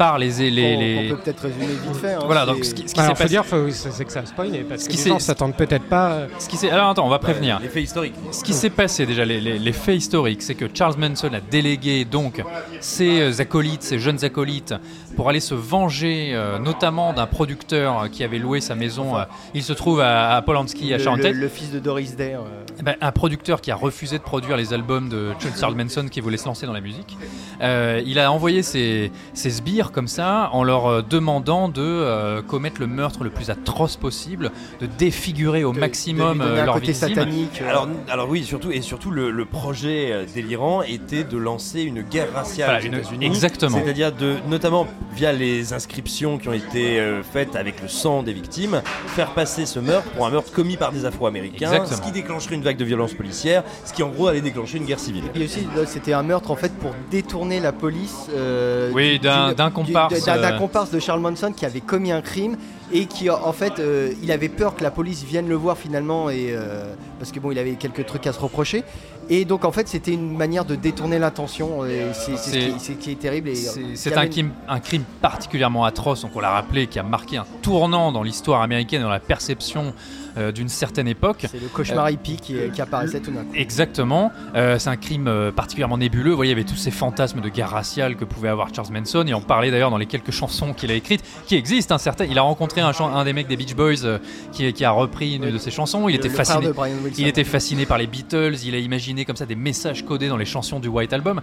par les... les, on, les- on peut peut-être résumer vite fait. hein, Voilà, donc ce qui, ce qui Alors, s'est faut passé... dire, faut- c'est que ça a spoilé, parce Ce que qui les gens s'attendent peut-être pas. euh, Ce qui s'est- Alors attends, on va prévenir. Les faits historiques. Ce qui s'est passé déjà, les, les- les faits historiques, c'est que Charles Manson a délégué donc ses euh, acolytes, ses jeunes acolytes, pour aller se venger euh, notamment d'un producteur euh, qui avait loué sa maison. euh, il se trouve à, à Polanski, à Sharon le- le fils de Doris Day. euh, Eh ben, un producteur qui a refusé de produire les albums de Charles Manson qui voulait se lancer dans la musique. Euh, il a envoyé ses, ses sbires comme ça en leur euh, demandant de euh, commettre le meurtre le plus atroce possible, de défigurer au de- maximum de euh, leur côté victime. satanique. euh, Alors, alors oui, surtout et surtout le, le projet délirant était de lancer une guerre raciale Voilà, aux États-Unis. exactement. C'est-à-dire de, notamment via les inscriptions qui ont été euh, faites avec le sang des victimes, faire passer ce meurtre pour un meurtre commis par des Afro-Américains, Exactement. ce qui déclencherait une vague de violence policière, ce qui en gros allait déclencher une guerre civile. Et aussi, c'était un meurtre en fait pour détourner la police. euh, Oui, du- d'un- comparse, d'un- euh, comparse de Charles Manson qui avait commis un crime et qui en fait euh, il avait peur que la police vienne le voir finalement et euh, parce que bon il avait quelques trucs à se reprocher. Et donc en fait c'était une manière de détourner l'intention et c'est ce, qui- c'est ce qui est terrible C'est un crime, un crime particulièrement atroce, donc on l'a rappelé, qui a marqué un tournant dans l'histoire américaine, dans la perception euh, d'une certaine époque. c'est le cauchemar hippie qui, qui apparaissait tout d'un coup. Exactement, Euh, c'est un crime euh, particulièrement nébuleux. Vous voyez, il y avait tous ces fantasmes de guerre raciale que pouvait avoir Charles Manson, et on parlait d'ailleurs dans les quelques chansons qu'il a écrites, qui existent. hein, certains. Il a rencontré un, un des mecs des Beach Boys euh, qui, qui a repris une de ses chansons. Il Le- était fasciné. Il était fasciné par les Beatles, il a imaginé comme ça des messages codés dans les chansons du White Album.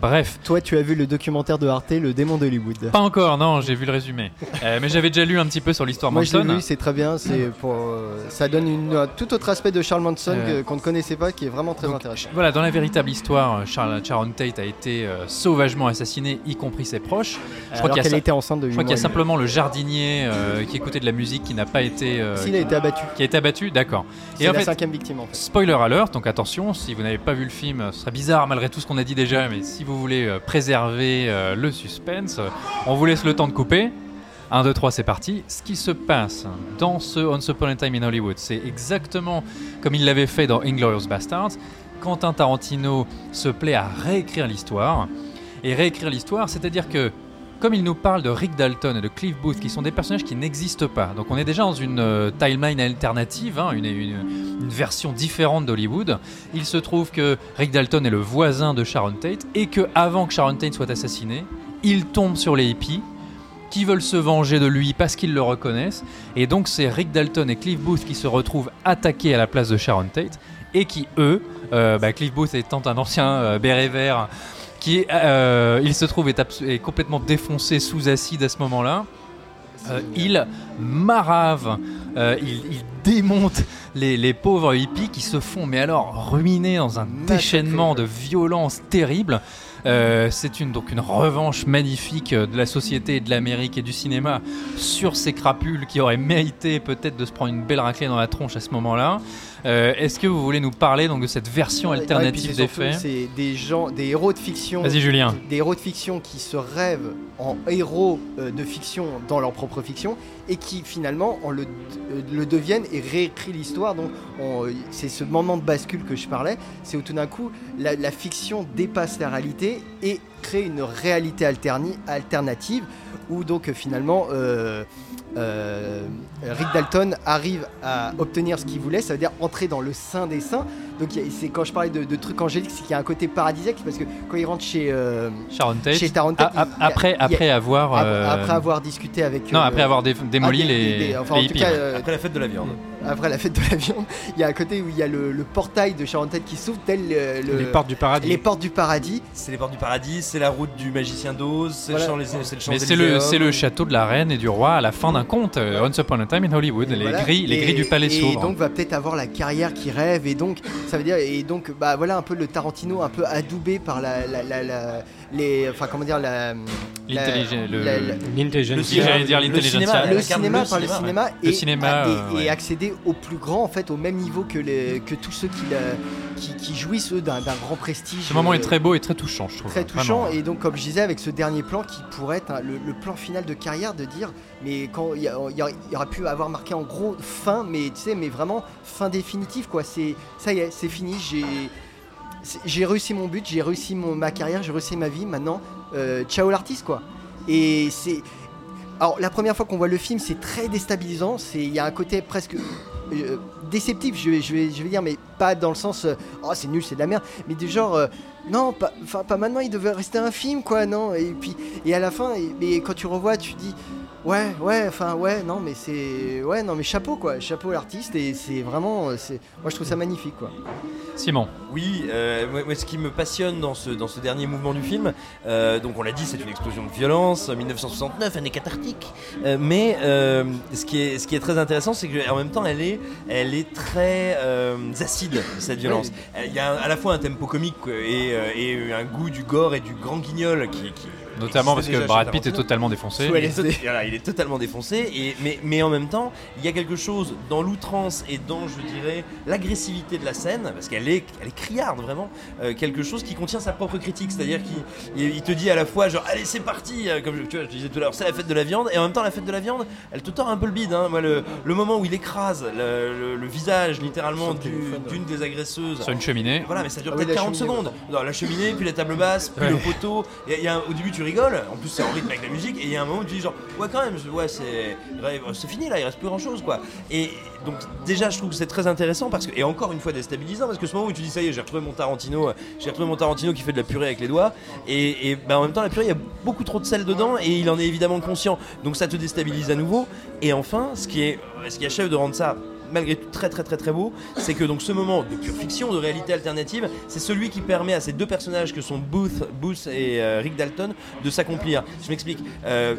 Bref, Toi tu as vu le documentaire de Arte Le démon d'Hollywood. pas encore, non, j'ai vu le résumé. Euh, mais j'avais déjà lu un petit peu sur l'histoire Moi je l'ai Manson. vu, c'est très bien, c'est pour euh, ça donne une, un tout autre aspect de Charles Manson Euh, qu'on ne connaissait pas qui est vraiment très Donc, intéressant. Voilà, dans la véritable histoire, Charles, Sharon Tate a été euh, sauvagement assassiné, y compris ses proches. Je crois Alors qu'il y a qu'elle était enceinte de Je 8 crois qu'il y a simplement le jardinier euh, qui écoutait de la musique qui n'a pas été. euh, S'il a été abattu. qui a été abattu, d'accord. C'est Et en la fait, cinquième victime en fait. spoiler alert, donc attention, si vous n'avez pas vu le film, ce serait bizarre malgré tout ce qu'on a dit déjà, mais si vous voulez euh, préserver euh, le suspense, euh, on vous laisse le temps de couper. 1, 2, 3, c'est parti. Ce qui se passe dans ce Once Upon a Time in Hollywood, c'est exactement comme il l'avait fait dans Inglorious Bastards. Quentin Tarantino se plaît à réécrire l'histoire. Et réécrire l'histoire, c'est-à-dire que comme il nous parle de Rick Dalton et de Cliff Booth, qui sont des personnages qui n'existent pas, donc on est déjà dans une euh, timeline alternative, hein, une, une- version différente d'Hollywood. Il se trouve que Rick Dalton est le voisin de Sharon Tate et que avant que Sharon Tate soit assassinée, il tombe sur les hippies qui veulent se venger de lui parce qu'ils le reconnaissent. Et donc c'est Rick Dalton et Cliff Booth qui se retrouvent attaqués à la place de Sharon Tate et qui, eux, euh, bah, Cliff Booth étant un ancien euh, béret vert, qui, euh, il se trouve, est, complètement défoncé sous acide à ce moment-là. Euh, il marave, euh, il, il démonte les, les pauvres hippies qui se font, mais alors, ruiner dans un déchaînement de violence terrible. Euh, c'est une, donc une revanche magnifique euh, de la société de l'Amérique et du cinéma sur ces crapules qui auraient mérité peut-être de se prendre une belle raclée dans la tronche à ce moment-là. Euh, Est-ce que vous voulez nous parler donc de cette version ouais, alternative des faits C'est des gens, des héros de fiction. Vas-y Julien. Des héros de fiction qui se rêvent en héros euh, de fiction dans leur propre fiction et qui finalement en le, euh, le deviennent et réécrit l'histoire. Donc on- c'est ce moment de bascule que je parlais, c'est où tout d'un coup la, la fiction dépasse la réalité et crée une réalité alternative où donc finalement euh, Rick Dalton arrive à obtenir ce qu'il voulait, ça veut dire entrer dans le sein des saints. Donc c'est quand je parlais de, de trucs angéliques, c'est qu'il y a un côté paradisiaque parce que quand il rentre chez euh, Sharon Tate. chez Taron Tate, A- a- il y a- après, il y a- après avoir. euh, après avoir discuté avec Non, euh, après avoir dé- démoli ah, les, des- des- enfin, les en tout hippies. cas, euh, Après la fête de la viande. après la fête de la viande, il y a un côté où il y a le, le portail de Sharon Tate qui s'ouvre, tel le- le- Les portes du paradis. les portes du paradis. C'est les portes du paradis, c'est la route du magicien d'Oz, c'est Voilà. le champ c'est le Mais c'est le, Champs-Élysées. c'est le château de la reine et du roi à la fin d'un conte, euh, Once Upon a Time in Hollywood. Les, Voilà. grilles, les Et- grilles du palais Et s'ouvrent. donc va peut-être avoir la carrière qu'il rêve et donc ça veut dire et donc bah voilà un peu le Tarantino un peu adoubé par la, la, la- la- les enfin comment dire la le- L'intelligence. Le Si j'allais dire cinéma, le cinéma par le cinéma, et, cinéma, et- accéder au plus grand en fait au même niveau que les que tous ceux qui, qui, qui jouissent eux d'un d'un grand prestige Ce moment euh, est très beau et très touchant, je trouve. très Vraiment. touchant et donc comme je disais avec ce dernier plan qui pourrait être hein, le, le plan final de carrière de dire mais quand il y, y aurait pu avoir marqué en gros fin mais tu sais mais vraiment fin définitive quoi c'est ça y est c'est fini j'ai j'ai réussi mon but j'ai réussi mon, ma carrière j'ai réussi ma vie. Maintenant euh, ciao l'artiste quoi. Et c'est alors la première fois qu'on voit le film c'est très déstabilisant. Il y a un côté presque euh, déceptif je vais, je, vais, je vais dire mais pas dans le sens euh, oh c'est nul c'est de la merde. Mais du genre non pas, maintenant il devait rester un film quoi non. Et puis et à la fin quand tu revois tu dis ouais ouais enfin ouais non mais c'est ouais non mais chapeau quoi. Chapeau l'artiste et c'est vraiment c'est moi je trouve ça magnifique quoi. Simon, Oui, euh, moi, moi, ce qui me passionne dans ce, dans ce dernier mouvement du film, euh, donc on l'a dit, c'est une explosion de violence, 1969, année cathartique, euh, mais euh, ce, qui est, ce qui est très intéressant, c'est qu'en même temps, elle est, elle est très euh, acide, cette violence. Il y a à la fois un tempo comique quoi, et, euh, et un goût du gore et du grand guignol qui... qui notamment parce que Brad Pitt est totalement défoncé. Il est, LSD. tot- voilà, il est totalement défoncé, et, mais, mais en même temps, il y a quelque chose dans l'outrance et dans, je dirais, l'agressivité de la scène, parce qu'elle est, elle est criarde vraiment, euh, quelque chose qui contient sa propre critique, c'est-à-dire qu'il il- il te dit à la fois, genre, allez, c'est parti, euh, comme je, tu vois, je disais tout à l'heure, c'est la fête de la viande, et en même temps, la fête de la viande, elle te tord un peu le bide. hein. Moi, le, le moment où il écrase le, le- le visage, littéralement, du- d'une des agresseuses. Sur une cheminée. Voilà, mais ça dure Ah peut-être la 40 cheminée, secondes. Non, la cheminée, puis la table basse, puis Ouais. le poteau. Et y a au début, tu rigoles. En plus, c'est en rythme avec la musique. Et il y a un moment où tu dis genre, ouais, quand même, ouais, c'est, c'est fini là, il reste plus grand chose, quoi. Et donc, déjà, je trouve que c'est très intéressant parce que, et encore une fois déstabilisant, parce que ce moment où tu dis, ça y est, j'ai retrouvé mon Tarantino, euh, j'ai retrouvé mon Tarantino qui fait de la purée avec les doigts. Et, et ben, en même temps, la purée, il y a beaucoup trop de sel dedans et il en est évidemment conscient. Donc, ça te déstabilise à nouveau. Et enfin, ce qui est, ce qui achève de rendre ça malgré tout très très très beau, c'est que donc ce moment de pure fiction, de réalité alternative, c'est celui qui permet à ces deux personnages que sont Booth, et euh, Rick Dalton de s'accomplir. Je m'explique. Euh,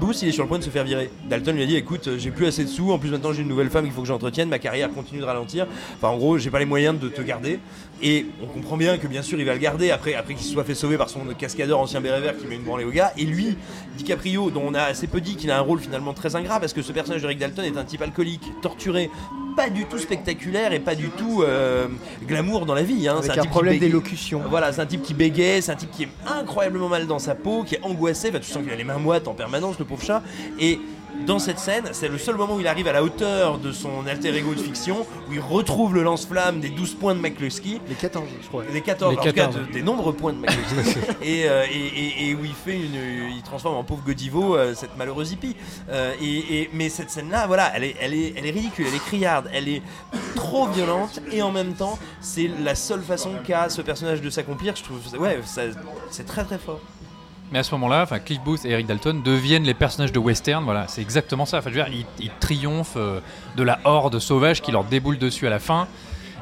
Booth, il est sur le point de se faire virer. Dalton lui a dit écoute, euh, j'ai plus assez de sous, en plus maintenant j'ai une nouvelle femme qu'il faut que j'entretienne, ma carrière continue de ralentir. Enfin en gros, j'ai pas les moyens de te garder. Et on comprend bien que bien sûr il va le garder après, après qu'il se soit fait sauver par son cascadeur ancien béret vert qui met une branlée au gars. Et lui, DiCaprio, dont on a assez peu dit qu'il a un rôle finalement très ingrat parce que ce personnage de Rick Dalton est un type alcoolique, torturé, pas du tout spectaculaire et pas du tout euh, glamour dans la vie. Hein. C'est un type qui problème bégaye. d'élocution. Voilà, c'est un type qui bégaye, c'est un type qui est incroyablement mal dans sa peau, qui est angoissé. Enfin, tu sens qu'il a les mains moites en permanence, le pauvre chat. Et dans cette scène, c'est le seul moment où il arrive à la hauteur de son alter ego de fiction, où il retrouve le lance-flamme des 12 points de McCluskey. Les 14, je crois. Des 14, Les en tout cas, 14. de- des nombreux points de McCluskey. et, euh, et, et- et où il fait une. Il transforme en pauvre Godivo euh, cette malheureuse hippie. Euh, et, et- mais cette scène-là, voilà, elle est, elle, est, elle est ridicule, elle est criarde, elle est trop violente, et en même temps, c'est la seule façon qu'a ce personnage de s'accomplir. Je trouve. Ouais, c'est très très fort. Mais à ce moment-là, enfin, Cliff Booth et Eric Dalton deviennent les personnages de western. Voilà, c'est exactement ça. Enfin, je veux dire, ils, ils triomphent euh, de la horde sauvage qui leur déboule dessus à la fin.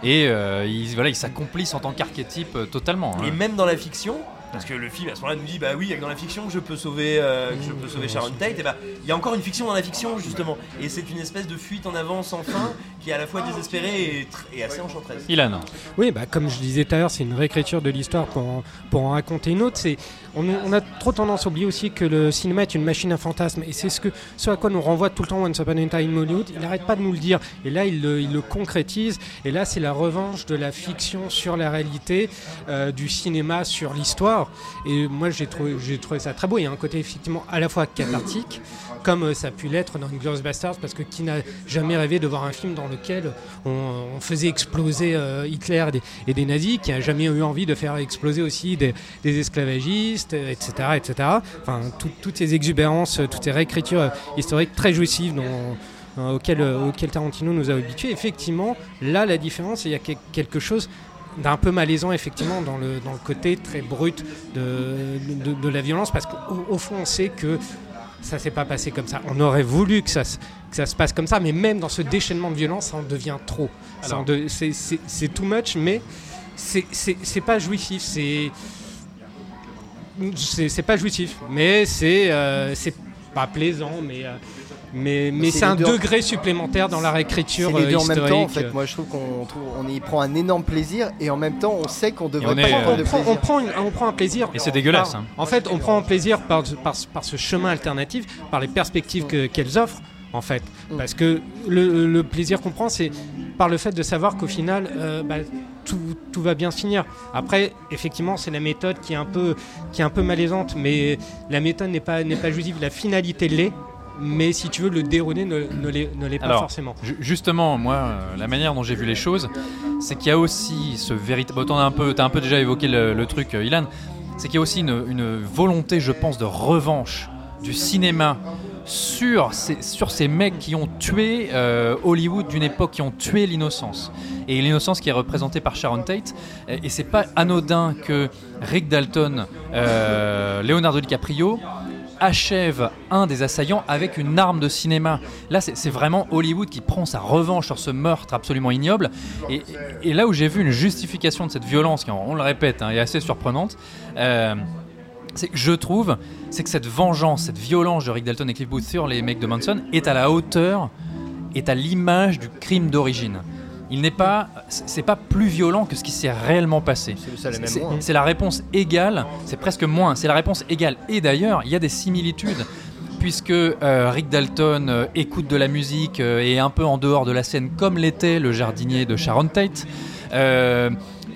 Et euh, ils voilà, ils s'accomplissent en tant qu'archétype euh, totalement. hein. Et même dans la fiction, parce que le film à ce moment-là nous dit bah oui, dans la fiction je peux sauver, euh, que je peux sauver Sharon Tate. Et bah il y a encore une fiction dans la fiction justement. Et c'est une espèce de fuite en avant sans fin qui est à la fois désespérée et, tr- et assez enchanteresse. Ilan. Oui, bah, comme je disais tout à l'heure, c'est une réécriture de l'histoire pour en, pour en raconter une autre. C'est, on, on a trop tendance à oublier aussi que le cinéma est une machine à fantasmes. Et c'est ce, que, ce à quoi nous renvoie tout le temps Once Upon a Time Hollywood. Il n'arrête pas de nous le dire. Et là, il le, il le concrétise. Et là, c'est la revanche de la fiction sur la réalité, euh, du cinéma sur l'histoire. Et moi, j'ai trouvé, j'ai trouvé ça très beau. Il y a un côté effectivement à la fois cathartique, comme euh, ça a pu l'être dans Glorious Bastards, parce que qui n'a jamais rêvé de voir un film dans lequel on, faisait exploser euh, Hitler et des, nazis, qui a jamais eu envie de faire exploser aussi des, esclavagistes, euh, etc., etc. Enfin, tout- toutes ces exubérances, toutes ces réécritures historiques très jouissives dont auquel, auquel Tarantino nous a habitués. Effectivement, là, la différence, il y a que- quelque chose d'un peu malaisant, effectivement, dans le, côté très brut de, la violence, parce qu'au au fond, on sait que ça s'est pas passé comme ça. On aurait voulu que ça, se- que ça se passe comme ça, mais même dans ce déchaînement de violence, ça en devient trop. De- c'est- too much, mais c'est- pas jouissif. C'est c'est pas jouissif, mais c'est euh, c'est pas plaisant, mais euh, mais, mais c'est c'est un deux- degré supplémentaire dans la réécriture les deux euh, en même temps, en fait. Moi, je trouve qu'on trouve- on y prend un énorme plaisir et en même temps, on sait qu'on devrait pas prendre euh, de on, prend, on, plaisir. prend une- on prend un plaisir. Et c'est dégueulasse, par- hein. En fait, on prend un plaisir par, par, par ce chemin alternatif, par les perspectives que- qu'elles offrent, en fait. Parce que le, le plaisir qu'on prend, c'est par le fait de savoir qu'au final, euh, bah, tout, tout va bien se finir. Après, effectivement, c'est la méthode qui est un peu, qui est un peu malaisante, mais la méthode n'est pas, n'est pas jouive. La finalité l'est. Mais si tu veux, le dérouler ne, ne l'est pas Alors, forcément. Ju- Justement, moi, euh, la manière dont j'ai vu les choses, c'est qu'il y a aussi ce véritable. Bon, un peu, t'as un peu déjà évoqué le, le truc, euh, Ilan. C'est qu'il y a aussi une, une volonté, je pense, de revanche du cinéma sur ces, sur ces mecs qui ont tué euh, Hollywood d'une époque, qui ont tué l'innocence. Et l'innocence qui est représentée par Sharon Tate. Et, c'est pas anodin que Rick Dalton, euh, Leonardo DiCaprio achève un des assaillants avec une arme de cinéma. Là, c'est c'est vraiment Hollywood qui prend sa revanche sur ce meurtre absolument ignoble. Et, et là où j'ai vu une justification de cette violence, qui, on le répète, hein, est assez surprenante, euh, c'est que je trouve, c'est que cette vengeance, cette violence de Rick Dalton et Cliff Booth sur les mecs de Manson est à la hauteur, est à l'image du crime d'origine. Il n'est pas, c'est pas plus violent que ce qui s'est réellement passé. C'est la réponse égale, c'est presque moins, c'est la réponse égale. Et d'ailleurs, il y a des similitudes, puisque euh, Rick Dalton euh, écoute de la musique euh, et est un peu en dehors de la scène, comme l'était le jardinier de Sharon Tate.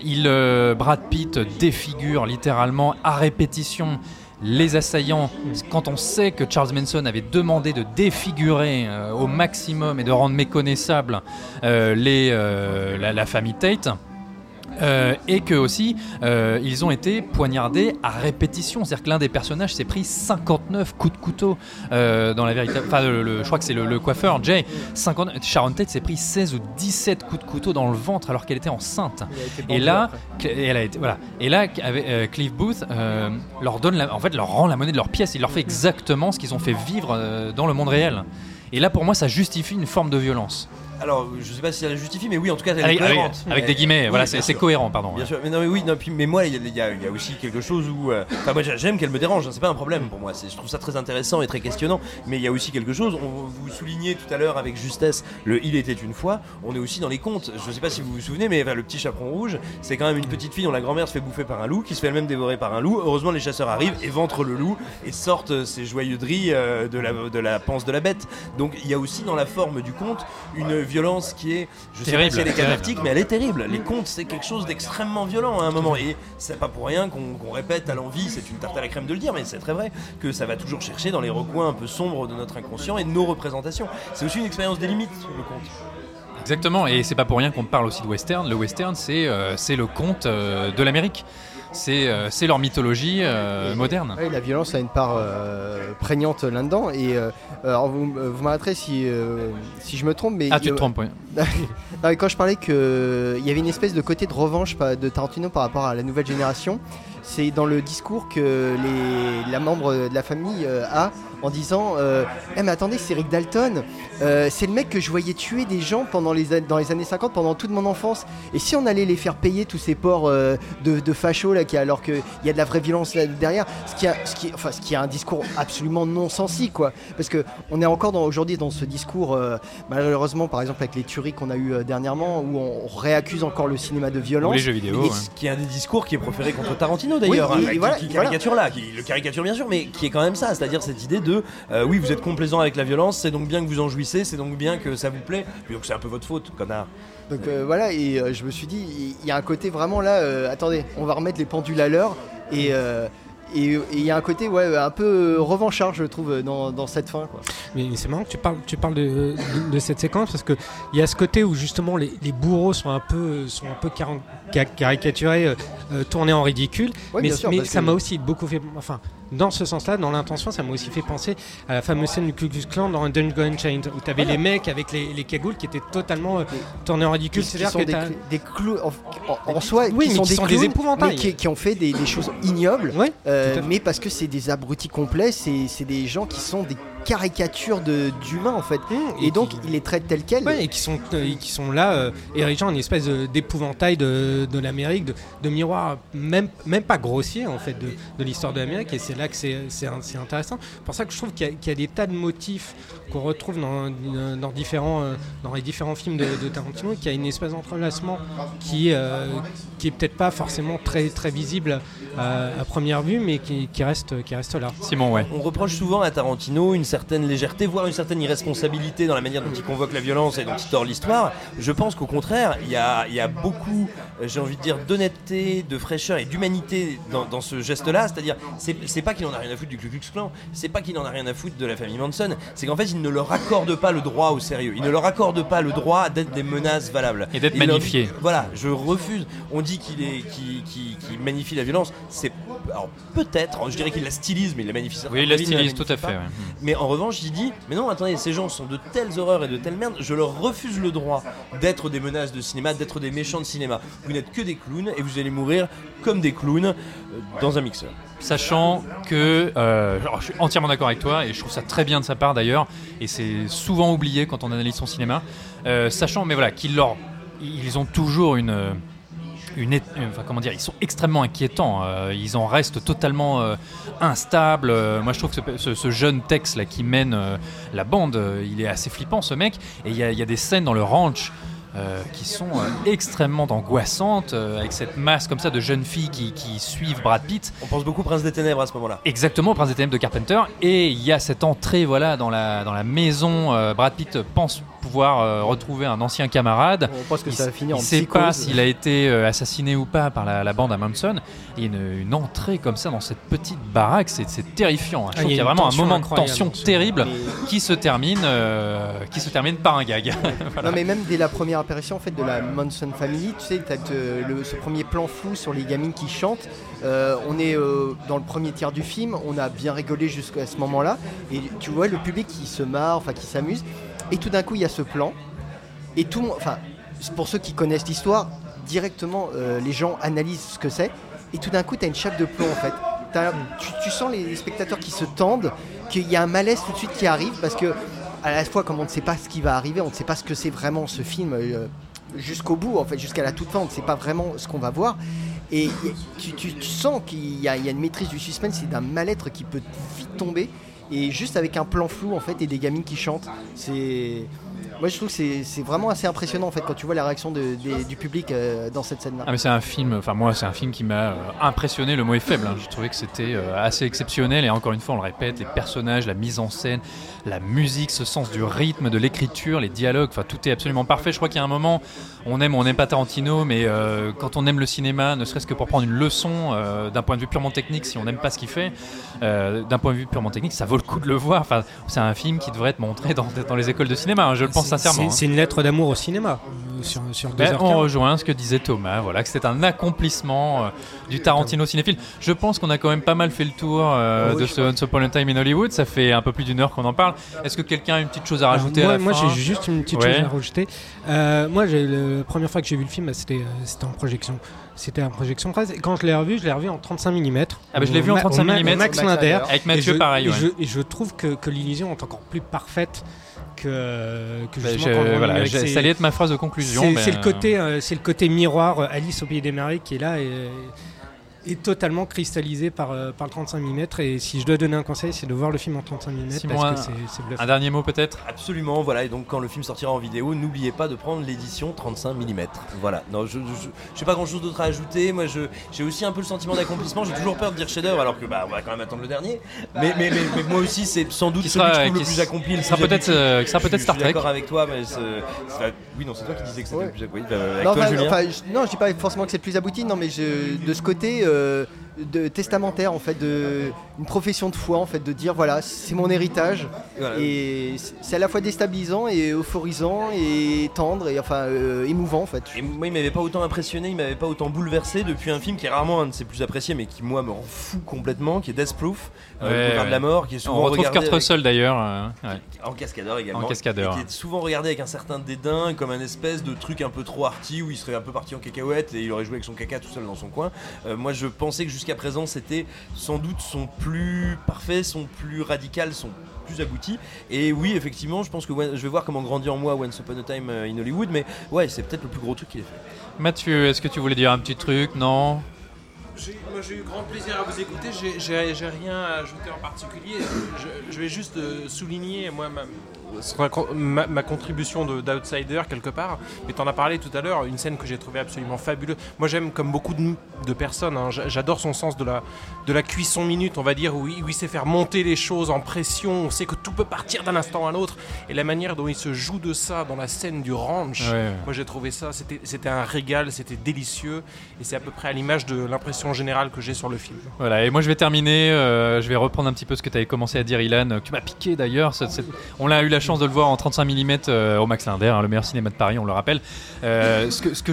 Il, euh, Brad Pitt défigure littéralement à répétition les assaillants, quand on sait que Charles Manson avait demandé de défigurer euh, au maximum et de rendre méconnaissable euh, la famille Tate, euh, et que aussi euh, ils ont été poignardés à répétition. C'est-à-dire que l'un des personnages s'est pris 59 coups de couteau euh, dans la véritable. Enfin, le, le- je crois que c'est le, le coiffeur Jay. 50, Sharon Tate s'est pris 16 ou 17 coups de couteau dans le ventre alors qu'elle était enceinte. Et là, et elle a été, voilà. Et là, avec, Cliff Booth leur donne, la- en fait, leur rend la monnaie de leur pièce. Il leur fait exactement ce qu'ils ont fait vivre dans le monde réel. Et là, pour moi, ça justifie une forme de violence. Alors, je sais pas si ça la justifie, mais oui, en tout cas, elle est Avec, cohérente. avec des guillemets, oui, voilà, c'est cohérent, pardon. Bien sûr, mais non, mais oui, non, puis, mais moi, il y, a- y y aussi quelque chose où. euh, Enfin, moi, j'aime qu'elle me dérange, hein, c'est pas un problème pour moi. Je trouve ça très intéressant et très questionnant. Mais il y a aussi quelque chose, on vous soulignez tout à l'heure avec justesse le Il était une fois. On est aussi dans les contes. Je sais pas si vous vous souvenez, mais enfin, le petit chaperon rouge, c'est quand même une petite fille dont la grand-mère se fait bouffer par un loup, qui se fait elle-même dévorer par un loup. Heureusement, les chasseurs arrivent et ventrent le loup et sortent ces joyeuseries euh, de, la, de la panse de la bête. Donc, il y a aussi dans la forme du conte une violence qui est, je sais pas si elle est terrible. cathartique, mais elle est terrible. Les contes, c'est quelque chose d'extrêmement violent à un moment. Et c'est pas pour rien qu'on répète à l'envie, c'est une tarte à la crème de le dire, mais c'est très vrai, que ça va toujours chercher dans les recoins un peu sombres de notre inconscient et de nos représentations. C'est aussi une expérience des limites, le conte. Exactement, et c'est pas pour rien qu'on parle aussi de western. Le western, c'est euh, le conte euh, de l'Amérique. C'est euh, c'est leur mythologie euh, moderne. Ouais, la violence a une part euh, prégnante là-dedans. Et alors vous, vous m'arrêterez si, si je me trompe, mais Ah, tu te trompes, oui. Non, quand je parlais qu'il y avait une espèce de côté de revanche de Tarantino par rapport à la nouvelle génération, c'est dans le discours que les, la membre de la famille a en disant euh, Eh, mais attendez, c'est Rick Dalton, euh, c'est le mec que je voyais tuer des gens pendant les, an- dans les années 50, pendant toute mon enfance. Et si on allait les faire payer tous ces ports euh, de, de fachos, là, qui, alors qu'il y a de la vraie violence là derrière, ce qui, a, ce, qui, enfin, ce qui a un discours absolument non sensique, quoi. Parce que on est encore aujourd'hui dans ce discours, malheureusement, par exemple, avec les tueries qu'on a eues euh, dernièrement, où on réaccuse encore le cinéma de Ou violence. les jeux vidéo. Et ouais. Ce qui est un des discours qui est proféré contre Tarantino d'ailleurs, Oui, hein, et qui- voilà, qui, voilà. caricature là, qui le caricature bien sûr, mais qui est quand même ça, c'est-à-dire cette idée de euh, oui vous êtes complaisant avec la violence, c'est donc bien que vous en jouissez, c'est donc bien que ça vous plaît, puis donc c'est un peu votre faute, connard. Donc euh, voilà, et euh, je me suis dit, il y a un côté vraiment là, euh, attendez, on va remettre les pendules à l'heure, et euh, et et il y a un côté ouais, un peu revanchard, je trouve, dans, dans cette fin. Quoi. Mais c'est marrant que tu parles, tu parles de, de- de cette séquence parce qu'il y a ce côté où justement les, les bourreaux sont un peu, sont un peu caran- ca- caricaturés, euh, euh, tournés en ridicule. Ouais, mais sûr, ça que- m'a aussi beaucoup fait. Enfin, dans ce sens-là, dans l'intention, ça m'a aussi fait penser à la fameuse scène du Ku Klux Klan dans Django Unchained où tu avais les mecs avec les, les cagoules qui étaient totalement euh, tournés en ridicule. C'est-à-dire que des, des clous en, en- en soi, Oui, qui mais sont qui des sont des épouvantails. mais qui, qui ont fait des, des choses ignobles. Euh, mais parce que c'est des abrutis complets, c'est des gens qui sont des caricatures de- d'humains en fait. Mmh, Et, donc qui- ils les traitent tels quels. Ouais, et qui sont, euh, qui sont là, euh, érigeant une espèce d'épouvantail de, de l'Amérique, de, de miroir même, même pas grossier en fait de, de l'histoire de l'Amérique, et c'est là que c'est c'est un- c'est intéressant. C'est pour ça que je trouve qu'il y, a- qu'il y a des tas de motifs qu'on retrouve dans, dans, différents, euh, dans les différents films de, de Tarantino, et qu'il y a une espèce d'entrelacement qui, euh, qui est peut-être pas forcément très, très visible euh, à première vue, mais qui, qui reste, qui reste là. Simon, ouais. On reproche souvent à Tarantino une certaine légèreté, voire une certaine irresponsabilité dans la manière dont il convoque la violence et dont il tord l'histoire. Je pense qu'au contraire, il y a, il y a beaucoup, euh, j'ai envie de dire, d'honnêteté, de fraîcheur et d'humanité dans, dans ce geste-là. C'est-à-dire, c'est pas qu'il en a rien à foutre du Ku Klux Klan, c'est pas qu'il en a rien à foutre de la famille Manson, c'est qu'en fait, il ne leur accorde pas le droit au sérieux. Il ne leur accorde pas le droit d'être des menaces valables. Et d'être leur magnifié. Voilà, je refuse. On dit qu'il est, qu'il magnifie la violence. C'est, alors peut-être, je dirais qu'il la stylise, mais il la magnifie. Oui, il la stylise tout à fait. Mais en revanche, il dit Mais non, attendez, ces gens sont de telles horreurs et de telles merdes, je leur refuse le droit d'être des menaces de cinéma, d'être des méchants de cinéma. Vous n'êtes que des clowns et vous allez mourir comme des clowns euh, dans un mixeur. Sachant que, euh, je suis entièrement d'accord avec toi et je trouve ça très bien de sa part d'ailleurs, et c'est souvent oublié quand on analyse son cinéma. euh, sachant, mais voilà, qu'ils ils ont toujours une, une, euh, enfin comment dire, ils sont extrêmement inquiétants. euh, ils en restent totalement euh, instables. Euh, moi, je trouve que ce, ce- ce jeune Tex là qui mène la bande, il est assez flippant ce mec. Et il y, a- il y a des scènes dans le ranch. qui sont extrêmement angoissantes avec cette masse comme ça de jeunes filles qui, qui suivent Brad Pitt On pense beaucoup au Prince des Ténèbres à ce moment-là. Exactement, au Prince des Ténèbres de Carpenter. Et il y a cette entrée voilà, dans, la, dans la maison. Brad Pitt pense pouvoir euh, retrouver un ancien camarade. On pense que il ça va il en sait pas s'il a été euh, assassiné ou pas par la, la bande à Manson. Et une, une entrée comme ça dans cette petite baraque, c'est terrifiant. hein. Je Ah, trouve il y qu'il y a a vraiment un moment de tension terrible Mais- qui se termine, euh, qui se termine par un gag. Voilà. Non mais même dès la première apparition en fait de la Manson Family, tu sais, te- le- ce premier plan flou sur les gamines qui chantent. Euh, on est euh, dans le premier tiers du film, on a bien rigolé jusqu'à ce moment-là, et tu vois le public qui se marre, enfin qui s'amuse, et tout d'un coup il y a ce plan, et tout, enfin pour ceux qui connaissent l'histoire, directement euh, les gens analysent ce que c'est, et tout d'un coup tu as une chape de plomb en fait. Tu, tu sens les spectateurs qui se tendent, qu'il y a un malaise tout de suite qui arrive parce que à la fois comme on ne sait pas ce qui va arriver, on ne sait pas ce que c'est vraiment ce film euh, jusqu'au bout, en fait, jusqu'à la toute fin, on ne sait pas vraiment ce qu'on va voir. Et tu, sens qu'il y a une maîtrise du suspense et d'un mal-être qui peut vite tomber. Et juste avec un plan flou en fait et des gamines qui chantent, c'est moi je trouve que c'est vraiment assez impressionnant en fait quand tu vois la réaction du public euh, dans cette scène-là. Ah mais c'est un film, enfin moi c'est un film qui m'a euh, impressionné, le mot est faible, hein. j'ai trouvé que c'était euh, assez exceptionnel et encore une fois on le répète, les personnages, la mise en scène, la musique, ce sens du rythme, de l'écriture, les dialogues, enfin tout est absolument parfait. Je crois qu'il y a un moment, on aime ou on n'aime pas Tarantino, mais quand on aime le cinéma, ne serait-ce que pour prendre une leçon d'un point de vue purement technique, si on n'aime pas ce qu'il fait, d'un point de vue purement technique, ça vaut le coup de le voir. Enfin, c'est un film qui devrait être montré dans, dans les écoles de cinéma, hein, je le pense sincèrement. C'est hein. c'est une lettre d'amour au cinéma. euh, sur, sur deux Ben, on rejoint ce que disait Thomas, voilà, que c'était un accomplissement euh, du Tarantino cinéphile. Je pense qu'on a quand même pas mal fait le tour euh, Oh oui, de ce Once Upon a Time in Hollywood. Ça fait un peu plus d'une heure qu'on en parle. Est-ce que quelqu'un a une petite chose à Alors, rajouter moi, à la moi, fin? j'ai juste une petite Ouais. chose à rajouter. Euh, moi, la première fois que j'ai vu le film, bah, c'était en projection. C'était en projection presse. Et quand je l'ai revu, je l'ai revu en 35 mm. Ah bah, je l'ai vu en 35 mm. Max Max Linder. Avec Et Mathieu, je- pareil. Et, je, et je trouve que, que l'illusion est encore plus parfaite que, que justement je- quand voilà, ses- ça allait être ma phrase de conclusion. c'est le euh, côté, euh, c'est le côté miroir euh, Alice au pays des merveilles qui est là et est totalement cristallisé par, euh, par le 35 mm. Et si je dois donner un conseil, c'est de voir le film en 35 mm Simon, parce un- que c'est- c'est bluffant. Un dernier mot peut-être? Absolument, voilà. Et donc, quand le film sortira en vidéo, n'oubliez pas de prendre l'édition 35 mm. Voilà. Non, je n'ai pas grand chose d'autre à ajouter. Moi, je- j'ai aussi un peu le sentiment d'accomplissement. J'ai toujours peur de dire chef-d'œuvre, alors que bah, on va quand même attendre le dernier. Mais, mais, mais, mais moi aussi, c'est sans doute Qui celui que sera- je trouve qui le plus accompli. le sera peut-être, euh, qui sera Je- peut-être je Star suis Trek. d'accord avec toi, mais c'est- c'est- oui, non, c'est toi qui disais que c'était Ouais. le plus abouti. Bah, Non, je, non, je dis pas forcément que c'est le plus abouti, non, mais je, de ce côté euh, de testamentaire, en fait, de une profession de foi, en fait, de dire voilà, c'est mon héritage, Voilà. et c'est- à la fois déstabilisant et euphorisant et tendre et enfin euh, émouvant, en fait. Et moi, il m'avait pas autant impressionné, il m'avait pas autant bouleversé depuis un film qui est rarement un de ses plus appréciés, mais qui moi me rend fou complètement, qui est Death Proof, euh, Ouais, ouais. de la mort, qui est souvent On retrouve regardé Kurt avec- Russell d'ailleurs. euh, ouais. en cascadeur également, En cascadeur. et qui est souvent regardé avec un certain dédain, comme un espèce de truc un peu trop arty où il serait un peu parti en cacahuète et il aurait joué avec son caca tout seul dans son coin. Euh, moi, je pensais que jusqu'à présent, c'était sans doute son plus parfait, son plus radical, son plus abouti. Et oui, effectivement, je pense que je vais voir comment grandit en moi Once Upon a Time euh, in Hollywood, mais ouais, c'est peut-être le plus gros truc qu'il ait fait. Mathieu, est-ce que tu voulais dire un petit truc? Non? J'ai- Moi j'ai eu grand plaisir à vous écouter, j'ai- rien à ajouter en particulier. Je, je vais juste euh, souligner moi ma, sera ma, ma contribution de- d'outsider quelque part. Mais tu en as parlé tout à l'heure, une scène que j'ai trouvée absolument fabuleuse. Moi j'aime comme beaucoup de, de personnes, hein, j'a- j'adore son sens de la, de la cuisson minute, on va dire, où il, où il sait faire monter les choses en pression, on sait que tout peut partir d'un instant à l'autre. Et la manière dont il se joue de ça dans la scène du ranch, Ouais, moi j'ai trouvé ça, c'était un régal, c'était délicieux, et c'est à peu près à l'image de l'impression générale que j'ai sur le film. Voilà, et moi je vais terminer, euh, je vais reprendre un petit peu ce que tu avais commencé à dire Ilan, que tu m'as piqué d'ailleurs. On a eu la chance de le voir en 35 mm au Max Linder, hein, le meilleur cinéma de Paris, on le rappelle. Euh, ce que, ce que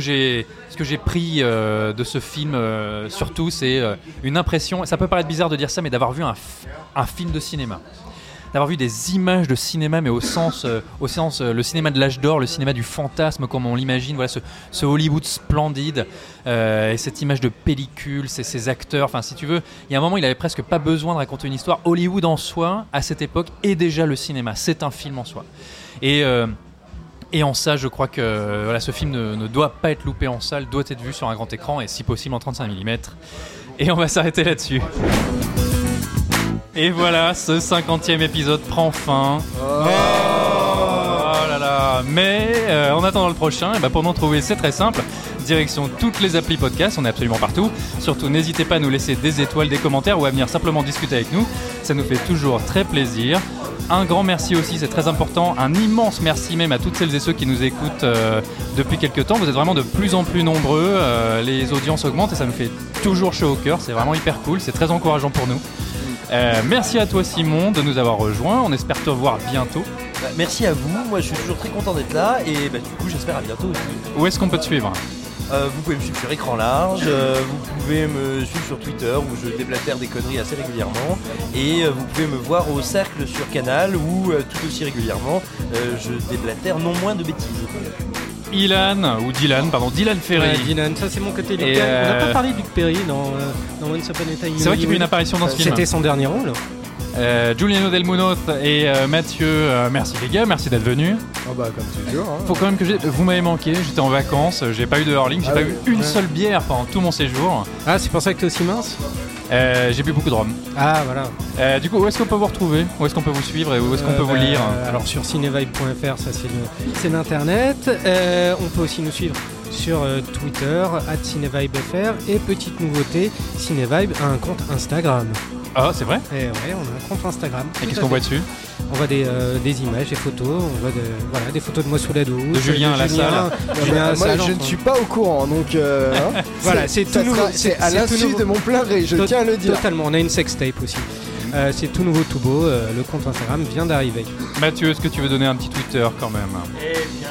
j'ai pris euh, de ce film, euh, surtout, c'est euh, une impression, ça peut paraître bizarre de dire ça, mais d'avoir vu un, un film de cinéma. D'avoir vu des images de cinéma, mais au sens, euh, au sens euh, le cinéma de l'âge d'or, le cinéma du fantasme, comme on l'imagine, voilà, ce, Hollywood splendide, euh, et cette image de pellicule, ces, ces acteurs, enfin si tu veux, il y a un moment il avait presque pas besoin de raconter une histoire. Hollywood en soi, à cette époque, est déjà le cinéma, c'est un film en soi. Et, en ça, je crois que voilà, ce film ne doit pas être loupé en salle, doit être vu sur un grand écran, et si possible en 35 mm. Et on va s'arrêter là-dessus. Et voilà, ce 50e épisode prend fin. Oh là là Mais euh, en attendant le prochain, ben, pour nous trouver, c'est très simple. Direction toutes les applis podcast, on est absolument partout. Surtout, n'hésitez pas à nous laisser des étoiles, des commentaires ou à venir simplement discuter avec nous. Ça nous fait toujours très plaisir. Un grand merci aussi, c'est très important. Un immense merci même à toutes celles et ceux qui nous écoutent euh, depuis quelques temps. Vous êtes vraiment de plus en plus nombreux. euh, les audiences augmentent et ça nous fait toujours chaud au cœur. C'est vraiment hyper cool. C'est très encourageant pour nous. Euh, merci à toi Simon de nous avoir rejoints. On espère te revoir bientôt. Bah, merci à vous, moi je suis toujours très content d'être là et bah, du coup j'espère à bientôt aussi. Où est-ce qu'on peut te suivre? Euh, vous pouvez me suivre sur écran large, euh, vous pouvez me suivre sur Twitter où je déblatère des conneries assez régulièrement et euh, vous pouvez me voir au cercle sur Canal où tout aussi régulièrement je déblatère non moins de bêtises. Ilan, ou Dylan, pardon, Dylan Ferry. Ouais, Dylan, ça c'est mon côté Luc Perry. On n'a euh, pas parlé de Luc Perry dans, euh, dans Once Upon a Time C'est vrai qu'il fait une Hollywood. apparition dans ce film. C'était son dernier rôle. Euh, Giuliano Del Munoz et euh, Mathieu, euh, merci les gars, merci d'être venus. Ah bah comme toujours. hein. Faut quand même que j'ai- vous m'avez manqué, j'étais en vacances, j'ai pas eu de hurling, j'ai Ah pas oui. eu une Ouais. seule bière pendant tout mon séjour. Ah, c'est pour ça que t'es aussi mince? Euh, J'ai bu beaucoup de rhum. Ah voilà. Euh, du coup, où est-ce qu'on peut vous retrouver? Où est-ce qu'on peut vous suivre et où est-ce qu'on peut Euh, vous bah, lire? Alors sur cinevibe.fr, ça c'est l'internet. Euh, on peut aussi nous suivre sur euh, Twitter, @cinevibefr et petite nouveauté, Cinevibe a un compte Instagram. Ah, c'est vrai? Et ouais, on a un compte Instagram. Et qu'est-ce à qu'on voit dessus? On voit des, euh, des images, des photos, on voit de- voilà, des photos de moi sous la douche. De Julien à la salle. Julien à la Moi, salle, je ne suis pas au courant, donc euh, hein. Voilà, c'est tout nouveau. C'est à l'insu de mon plein gré, je Tot- tiens à le dire. Totalement, on a une sextape aussi. Euh, c'est tout nouveau, tout beau. euh, le compte Instagram vient d'arriver. Mathieu, est-ce que tu veux donner un petit Twitter quand même? Eh bien.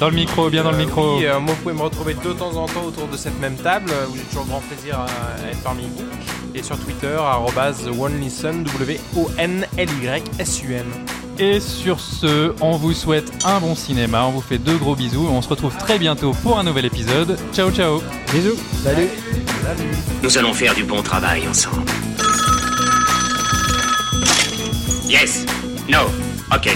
Dans le micro, bien dans le euh, micro. oui, euh, moi, vous pouvez me retrouver de temps en temps autour de cette même table, euh, où j'ai toujours grand plaisir à être parmi vous. Et sur Twitter, arrobase OneListen, W-O-N-L-Y-S-U-N. Et sur ce, on vous souhaite un bon cinéma, on vous fait deux gros bisous, on se retrouve très bientôt pour un nouvel épisode. Ciao ciao Bisous. Salut. Nous allons faire du bon travail ensemble. Yes. No. Ok.